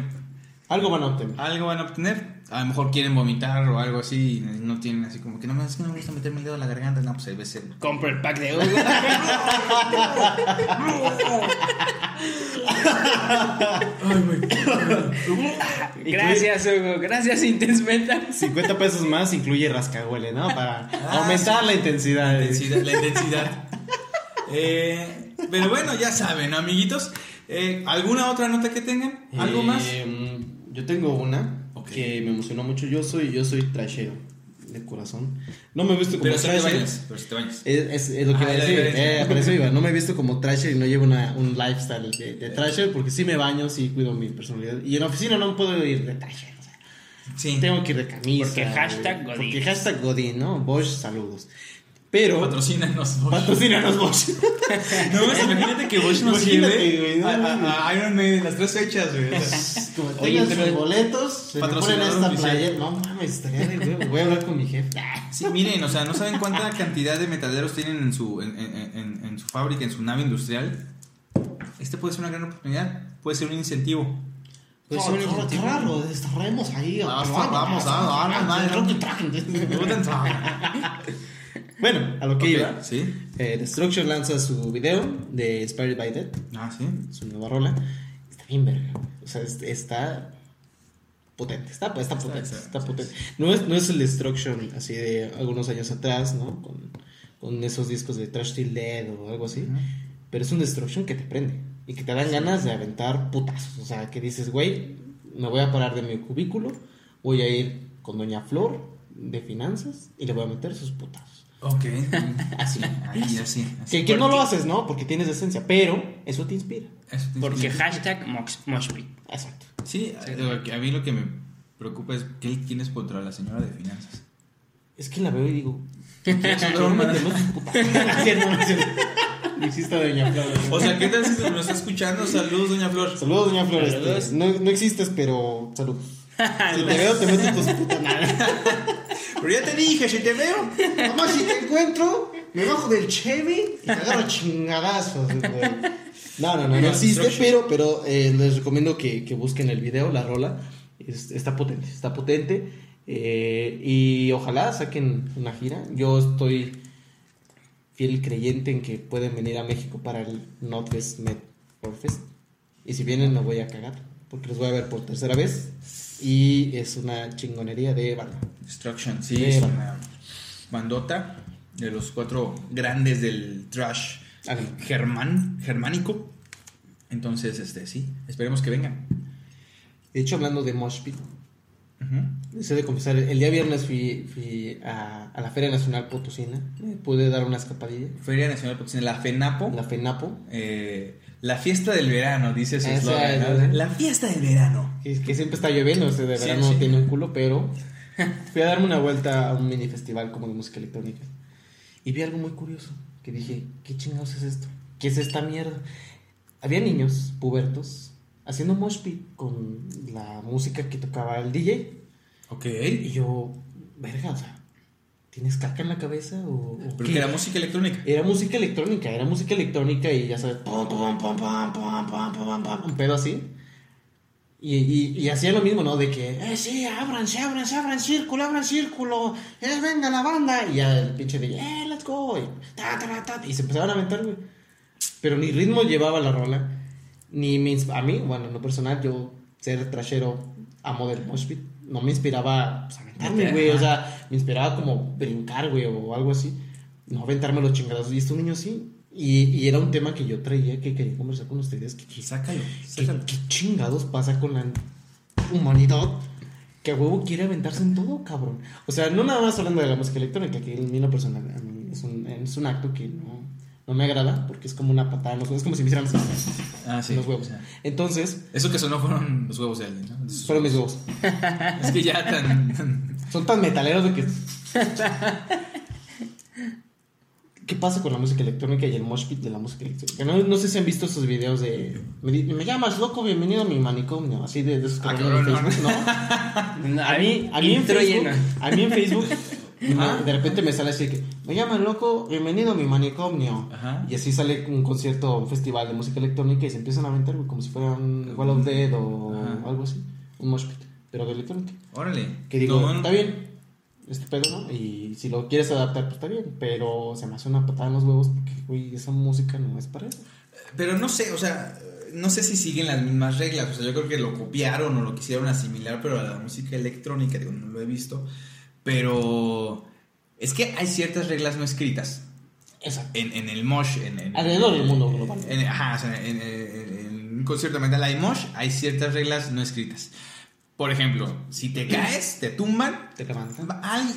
Algo van a obtener. Algo van a obtener. A lo mejor quieren vomitar o algo así. Y no tienen así como que no, es que no me gusta meterme el dedo en la garganta. No, pues ahí ves el. Compro el pack de Hugo. Ay, güey. Gracias, Hugo. Gracias, Intense Metal. 50 pesos más incluye rascahuele, ¿no? Para Ah, aumentar sí. la intensidad. La intensidad. La intensidad. Eh, pero bueno, ya saben, ¿no, amiguitos. Eh, ¿Alguna otra nota que tengan? ¿Algo Eh, más? Yo tengo una Que me emocionó mucho. Yo soy, yo soy trashero de corazón. No me he visto como Pero si te trasher. bañas. Pero si te bañas. Es, es- es lo que Ah, iba a la decir. diferencia. Eh, por eso iba. No me he visto como trasher y no llevo una, un lifestyle de, de trasher porque sí me baño, sí cuido mi personalidad. Y en la oficina no puedo ir de trasher. o sea, Sí. tengo que ir de camisa. Porque hashtag eh, Godín. Porque hashtag Godín, ¿no? Bosch, saludos. Pero. Patrocínanos. Bosch. Patrocínanos Bosch. No, pues, imagínate que Bosch nos Imagínate, lleve güey, no, a, no, a- a Iron Maiden las tres fechas, güey. O sea, Oye, sus boletos, se me ponen esta playa. No mames, estaría de huevo. Voy a hablar con mi jefe. Sí, miren, o sea, no saben cuánta cantidad de metaleros tienen en su, en, en- en- en su fábrica, en su nave industrial. Este puede ser una gran oportunidad, puede ser un incentivo. Pues un incentivo. raro, desterremos ahí. Ah, al vamos, baño, vamos, vamos, vamos, vamos. Bueno, a lo que iba. Sí. Eh, Destruction lanza su video de Inspired by Dead, Ah, sí. su nueva rola. Está bien verga. O sea, es- está potente. Está, está potente. está- Está sí, potente. No es, no es el Destruction así de algunos años atrás, ¿no? Con, con esos discos de Trash Till Dead o algo así. Pero es un Destruction que te prende y que te dan ganas de aventar putazos. O sea, que dices, güey, me voy a parar de mi cubículo, voy a ir con Doña Flor de finanzas y le voy a meter sus putazos. Ok. Así. Ahí, así. así. Que, que no lo haces, ¿no? Porque tienes esencia, pero eso te inspira. Eso te Porque inspira. hashtag Mox- Moshpit. Exacto. Sí, que- a mí lo que me preocupa es qué tienes contra la señora de finanzas. Es que la veo y digo, no. Existe Doña Flor. O sea, ¿qué tal si nos está escuchando? Saludos, doña Flor. Saludos, Doña Flor. este, no, no existes, pero saludos. Si te veo, te meto tus putas Pero ya te dije, si te veo. Mamá, si te encuentro, me bajo del Chevy y te agarro chingadazos, güey. No, no, no, no existe, pero, pero eh, les recomiendo que, que busquen el video, la rola. Es- está potente, está potente. eh, y ojalá saquen una gira. Yo estoy fiel creyente en que pueden venir a México para el Northwest Metal Fest. Y si vienen, me voy a cagar, porque los voy a ver por tercera vez. Y es una chingonería de banda. Destruction, sí, es una bandota de los cuatro grandes del trash germán, germánico. Entonces, este, sí, esperemos que vengan. De hecho, hablando de Mosh Pit, de confesar, el día viernes fui, fui a, a la Feria Nacional Potosina. Me pude dar una escapadilla. Feria Nacional Potosina, la FENAPO, La FENAPO, eh, la fiesta del verano, dice su eslogan, es, ¿no? La fiesta del verano. que, que siempre está lloviendo, este de Sí, verano sí. tiene un culo, pero fui a darme una vuelta a un mini festival como de música electrónica. Y vi algo muy curioso, que dije, ¿qué chingados es esto? ¿Qué es esta mierda? Había niños pubertos haciendo mosh pit con la música que tocaba el DJ. Ok. Y yo, verga, o sea, ¿tienes caca en la cabeza o, o Porque qué? era música electrónica. Era música electrónica, era música electrónica y ya sabes, pum, pum, pum, pum, pum, pum, pum, pum, un pedo así. Y, y, y hacía lo mismo, ¿no? De que, eh, sí, ábranse, ábranse, abran círculo, abran círculo, eh, venga la banda. Y ya el pinche de, eh, let's go. Y, ta, ta, ta, y se empezaban a aventar, güey. Pero ni ritmo llevaba la rola, ni me a mí, bueno, en lo personal, yo ser trashero, amo del mosh pit, no me inspiraba pues, a aventarme, güey. O sea, me inspiraba como brincar, güey, o algo así. No aventarme los chingados. Y este niño sí. Y, y era un tema que yo traía, que quería conversar con ustedes. Que, que, Sácalo, ¿Qué, sácalo. qué chingados pasa con la humanidad que a huevo quiere aventarse en todo, cabrón? O sea, no nada más hablando de la música electrónica, que en mi lo personal a mí es un, es un acto que no, no me agrada, porque es como una patada en los huevos, es como si me hicieran así, Ah, sí. en los huevos. sea, Entonces, eso que sonó fueron los huevos de alguien, ¿no? De fueron mis huevos. Es que ya tan. Son tan metaleros de que... ¿Qué pasa con la música electrónica y el mosh pit de la música electrónica? No, no sé si han visto esos videos de... Me, di- me llamas loco, bienvenido a mi manicomio. Así de, de esos Ah, de cabrón, Facebook, ¿no? A mí, a mí en Facebook, lleno. a mí en Facebook, Ajá. de repente me sale así que, me llaman loco, bienvenido a mi manicomio. Ajá. Y así sale un concierto, un festival de música electrónica y se empiezan a aventar, como si fueran Wall of Dead o Ajá. algo así. Un mosh pit, pero de electrónica. Órale. Que digo, No, no. está bien, este pedo, ¿no? Y si lo quieres adaptar, pues está bien, pero se me hace una patada en los huevos porque, güey, esa música no es para eso. Pero no sé, o sea, no sé si siguen las mismas reglas. O sea, yo creo que lo copiaron o lo quisieron asimilar, pero a la música electrónica, digo, no lo he visto. Pero es que hay ciertas reglas no escritas Exacto. en, en el mosh. En, en- Alrededor del mundo global. en- ajá, o sea, en, un concierto metal hay mosh, hay ciertas reglas no escritas. Por ejemplo, si te caes, te tumban. Te levantan.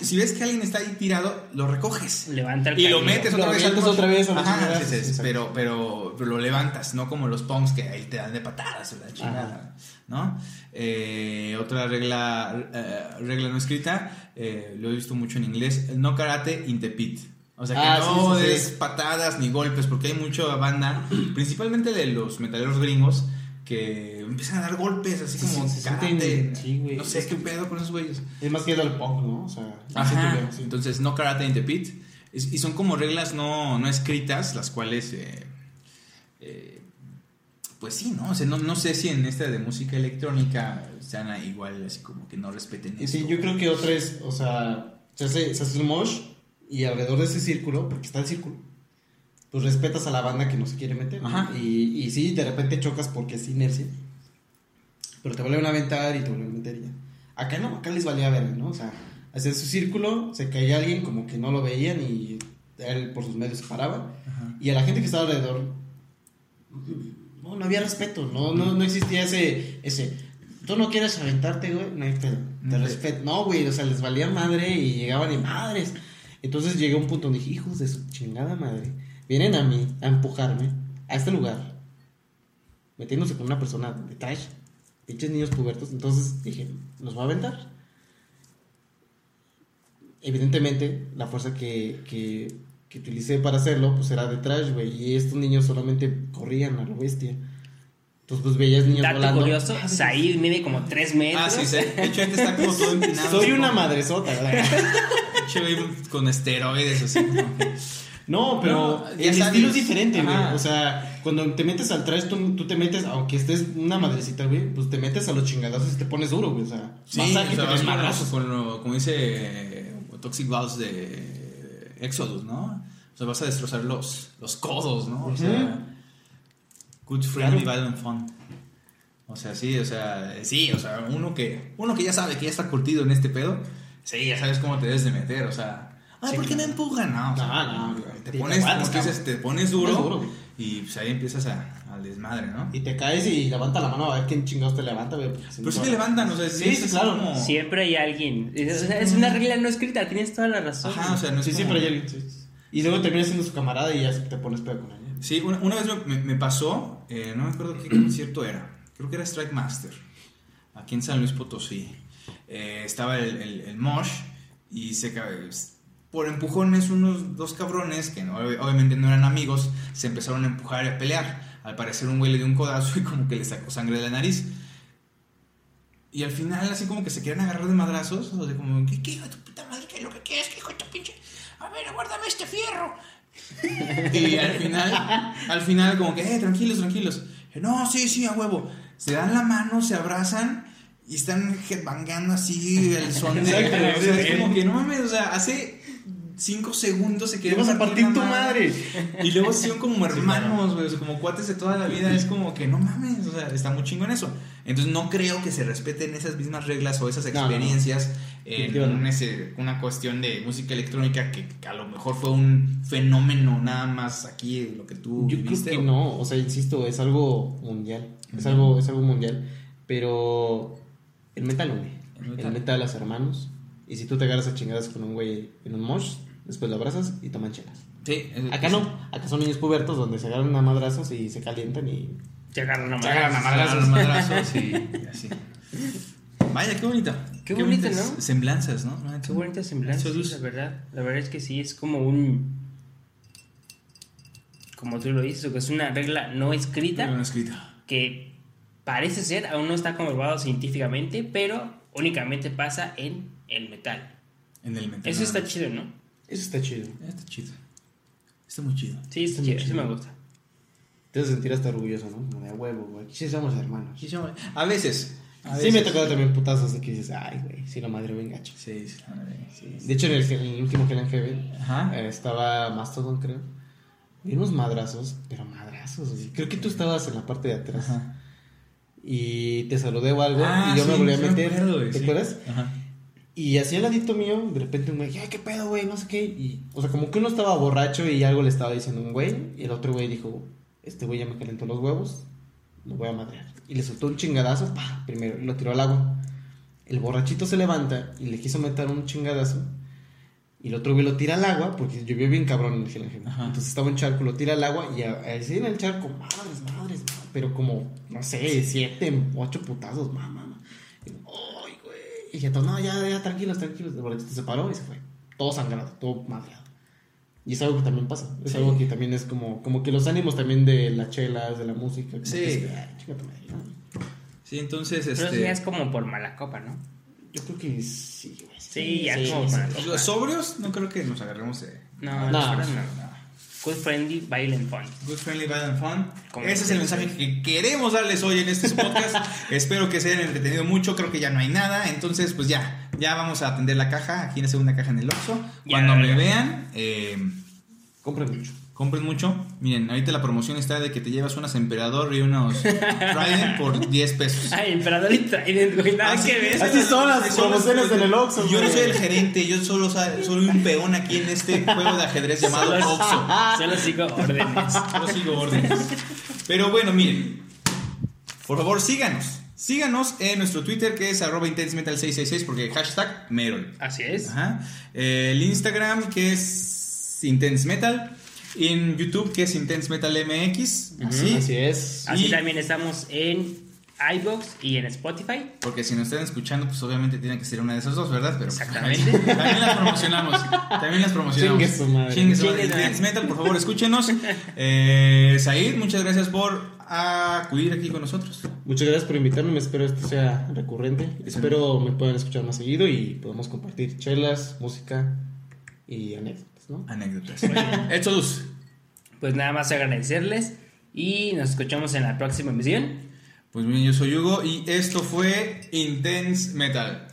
si ves que alguien está ahí tirado, lo recoges. Levanta el Y lo camino. metes Lo otra vez. al otra vez Ajá, sí, sí, Exacto. pero, pero, pero lo levantas, no como los punks que ahí te dan de patadas, la chingada, ¿no? Eh, otra regla, eh, regla no escrita, eh, lo he visto mucho en inglés, no karate in the pit. O sea que Ah, no sí, sí, sí. des patadas ni golpes, porque hay mucha banda, principalmente de los metaleros gringos, que empiezan a dar golpes así Sí, como karate. sienten- no sé qué pedo con esos güeyes. Es más que al punk, ¿no? O sea, Ajá. Entonces, no karate in the pit. Es- y son como reglas no, no escritas, las cuales, eh, eh, pues sí, ¿no? O sea, no, no sé si en esta de música electrónica sean igual, así como que no respeten Y eso. sí, yo creo que otra es, o sea, se hace, se hace mosh y alrededor de ese círculo, porque está el círculo, pues respetas a la banda que no se quiere meter. ¿no? Ajá. Y, y sí, de repente chocas porque es inercia, pero te vuelven a aventar y te vuelven a meter ya. Acá no, acá les valía ver, ¿no? O sea, hacían su círculo, se caía alguien como que no lo veían y él por sus medios se paraba. Ajá. Y a la gente que estaba alrededor, no, no había respeto, no, no, no existía ese, ese, tú no quieres aventarte, güey, no hay pedo, te respeto, no, güey, o sea, les valía madre y llegaban y madres. Entonces llegué a un punto donde dije, hijos de su chingada madre, vienen a mí a empujarme a este lugar, metiéndose con una persona de trash, pinches niños pubertos, entonces dije, los va a aventar. Evidentemente, la fuerza que, que, que utilicé para hacerlo, pues era de trash, güey. Y estos niños solamente corrían a lo bestia. Entonces, pues veías niños Dato volando. curioso, Ah. Said mide como 3 metros. Ah, sí, sí. De hecho, este está como todo empinado. Soy una como- madresota, ¿verdad? Con esteroides, así. como No, pero No, el sabes. estilo es diferente, güey. O sea, cuando te metes al trash, tú, tú te metes, aunque estés una madrecita, güey, pues te metes a los chingadazos y te pones duro, güey. O sea, Sí, vas a o sea, te como dice Toxic Balls de Exodus, ¿no? O sea, vas a destrozar los, los codos, ¿no? O sea, good friendly, Claro. violent fun. O sea, sí, o sea, sí, o sea, uno que, uno que ya sabe que ya está curtido en este pedo, sí, ya sabes cómo te debes de meter, o sea, ay, Sí, ¿por qué me claro. empujan? No, o sea, No, no, te pones, aguantas, te pones duro. Y pues ahí empiezas a, al desmadre, ¿no? Y te caes y levanta la mano a ver quién chingados te levanta, güey. Pero sí te levantan, o sea, Sí, es sí, claro. como- Siempre hay alguien. Es, o sea, es una regla no escrita, tienes toda la razón. Ajá, o sea, no es Sí, como- pero hay alguien. sí. Y luego terminas siendo su camarada y ya te pones pedo con él. Sí, una, una vez me, pasó, eh, no me acuerdo qué concierto era, creo que era Strike Master, aquí en San Luis Potosí. Eh, estaba el, el, el Mosh y se por empujones unos dos cabrones que no- obviamente no eran amigos se empezaron a empujar y a pelear. Al parecer un güey le dio un codazo y como que le sacó sangre de la nariz. Y al final así como que se quieren agarrar de madrazos, o sea, como, ¿qué, qué hijo de tu puta madre? ¿Qué es lo que quieres? ¿Qué hijo de tu pinche? A ver, aguárdame este fierro. Y al final, al final como que, eh, tranquilos, tranquilos. No, sí, sí, a huevo. Se dan la mano, se abrazan y están headbangando así el son de... O sea, es como que, no mames, o sea, hace cinco segundos se quieren vas a partir tu madre. Y luego son como hermanos, güey, o sea, como cuates de toda la vida. Es como que, no mames, o sea, está muy chingo en eso. Entonces no creo que se respeten esas mismas reglas o esas No, no, no. experiencias en un- ese- una cuestión de música electrónica que, que a lo mejor fue un fenómeno nada más aquí lo que tú Yo creo que o- no, o sea, insisto, es algo mundial. Es algo, es algo mundial. Pero el metal une. El El metal. metal, las hermanos. Y si tú te agarras a chingadas con un güey en un mosh, después lo abrazas y toman chelas. Sí, Acá no, acá son niños pubertos donde se agarran a madrazos y se calientan y. Te agarran a Te agarran a madrazos. Madrazos, y y así. Vaya, qué bonito. Qué bonito, bonitas ¿no? Semblanzas, ¿no? Qué bonita semblanza, Eso sí, es- la verdad. La verdad es que sí, es como un... Como tú lo dices, que es una regla no escrita no escrito. que parece ser, aún no está comprobado científicamente, pero únicamente pasa en el metal. En el metal. Eso está chido, ¿no? Eso está chido. Está chido. Está muy chido. Sí, está Está muy chido, chido. me gusta. Te vas a sentir hasta orgulloso, ¿no? Como de a huevo, güey. Sí somos hermanos. A veces. a Sí me ha tocado también putazos de que dices, ay, güey, si la madre me engacha. Sí, sí. Sí. De hecho, en el, en el último Hell and Heaven Ajá. eh, estaba Mastodon, creo. Y unos madrazos, pero madrazos. güey. Creo que tú estabas en la parte de atrás. Ajá. Y te saludé o algo. Ah, y yo me sí, volví a sí me meter. acuerdo, güey, ¿Te sí. acuerdas? Ajá. Y así al ladito mío, de repente un güey, ay, qué pedo, güey, no sé qué. Y, o sea, como que uno estaba borracho y algo le estaba diciendo a un güey. Y el otro güey dijo, este güey ya me calentó los huevos, lo voy a madrear. Y le soltó un chingadazo, pa, primero, y lo tiró al agua. El borrachito se levanta y le quiso meter un chingadazo. Y el otro güey lo tira al agua, porque llovió bien cabrón en el. Entonces estaba un charco, lo tira al agua y así en el charco, madres, madres, madres, pero como, no sé, siete, ocho putazos, mamá, Y dije, no, ya, ya, tranquilos, tranquilos. El borrachito se paró y se fue. Todo sangrado, todo madreado. Y es algo que también pasa. Es Sí. algo que también es como, como que los ánimos también de las chelas, de la música. como Sí. que. Sí, entonces, Pero este. ya es como por mala copa, ¿no? Yo creo que sí, güey. Sí, ya como para- Los sobrios, no creo que nos agarremos de. No, No. no, no. Good friendly, violent fun. Good Friendly Violent Fun. Como Ese es el mensaje que queremos darles hoy en este podcast. Espero que se hayan entretenido mucho. Creo que ya no hay nada. Entonces, pues ya, ya vamos a atender la caja. Aquí en la segunda caja en el Oxxo. Ya, Cuando me ya. vean, eh, Compren mucho. Compren mucho. Miren, ahorita la promoción está de que te llevas unas Emperador y unos Trident por 10 pesos. Ay, emperador y Trident, güey, nada Así que ver. Así son las promociones en el Oxxo, Yo no soy el gerente, yo solo soy un peón aquí en este juego de ajedrez llamado Solo- Oxxo. Solo sigo órdenes. Yo sigo órdenes. Pero bueno, miren. Por favor, síganos. Síganos en nuestro Twitter que es arroba intensemetal666 porque hashtag Merol. Así es. Ajá. El Instagram que es Intense Metal. En YouTube que es Intense Metal MX. Así. Así es. Así Y- también estamos en iBox y en Spotify. Porque si nos están escuchando, pues obviamente tiene que ser una de esas dos, ¿verdad? Pero pues, Exactamente. también las promocionamos. También las promocionamos. Chingue su madre. Chingue su Chingue madre. su madre. Intense Metal, por favor, escúchenos. Eh, Said, muchas gracias por acudir aquí con nosotros. Muchas gracias por invitarme, espero esto sea recurrente. Espero me puedan escuchar más seguido y podamos compartir chelas, música y anécdotas, ¿no? Anécdotas. Exodus. Pues nada más agradecerles y nos escuchamos en la próxima emisión. Pues bien, yo soy Hugo y esto fue Intense Metal.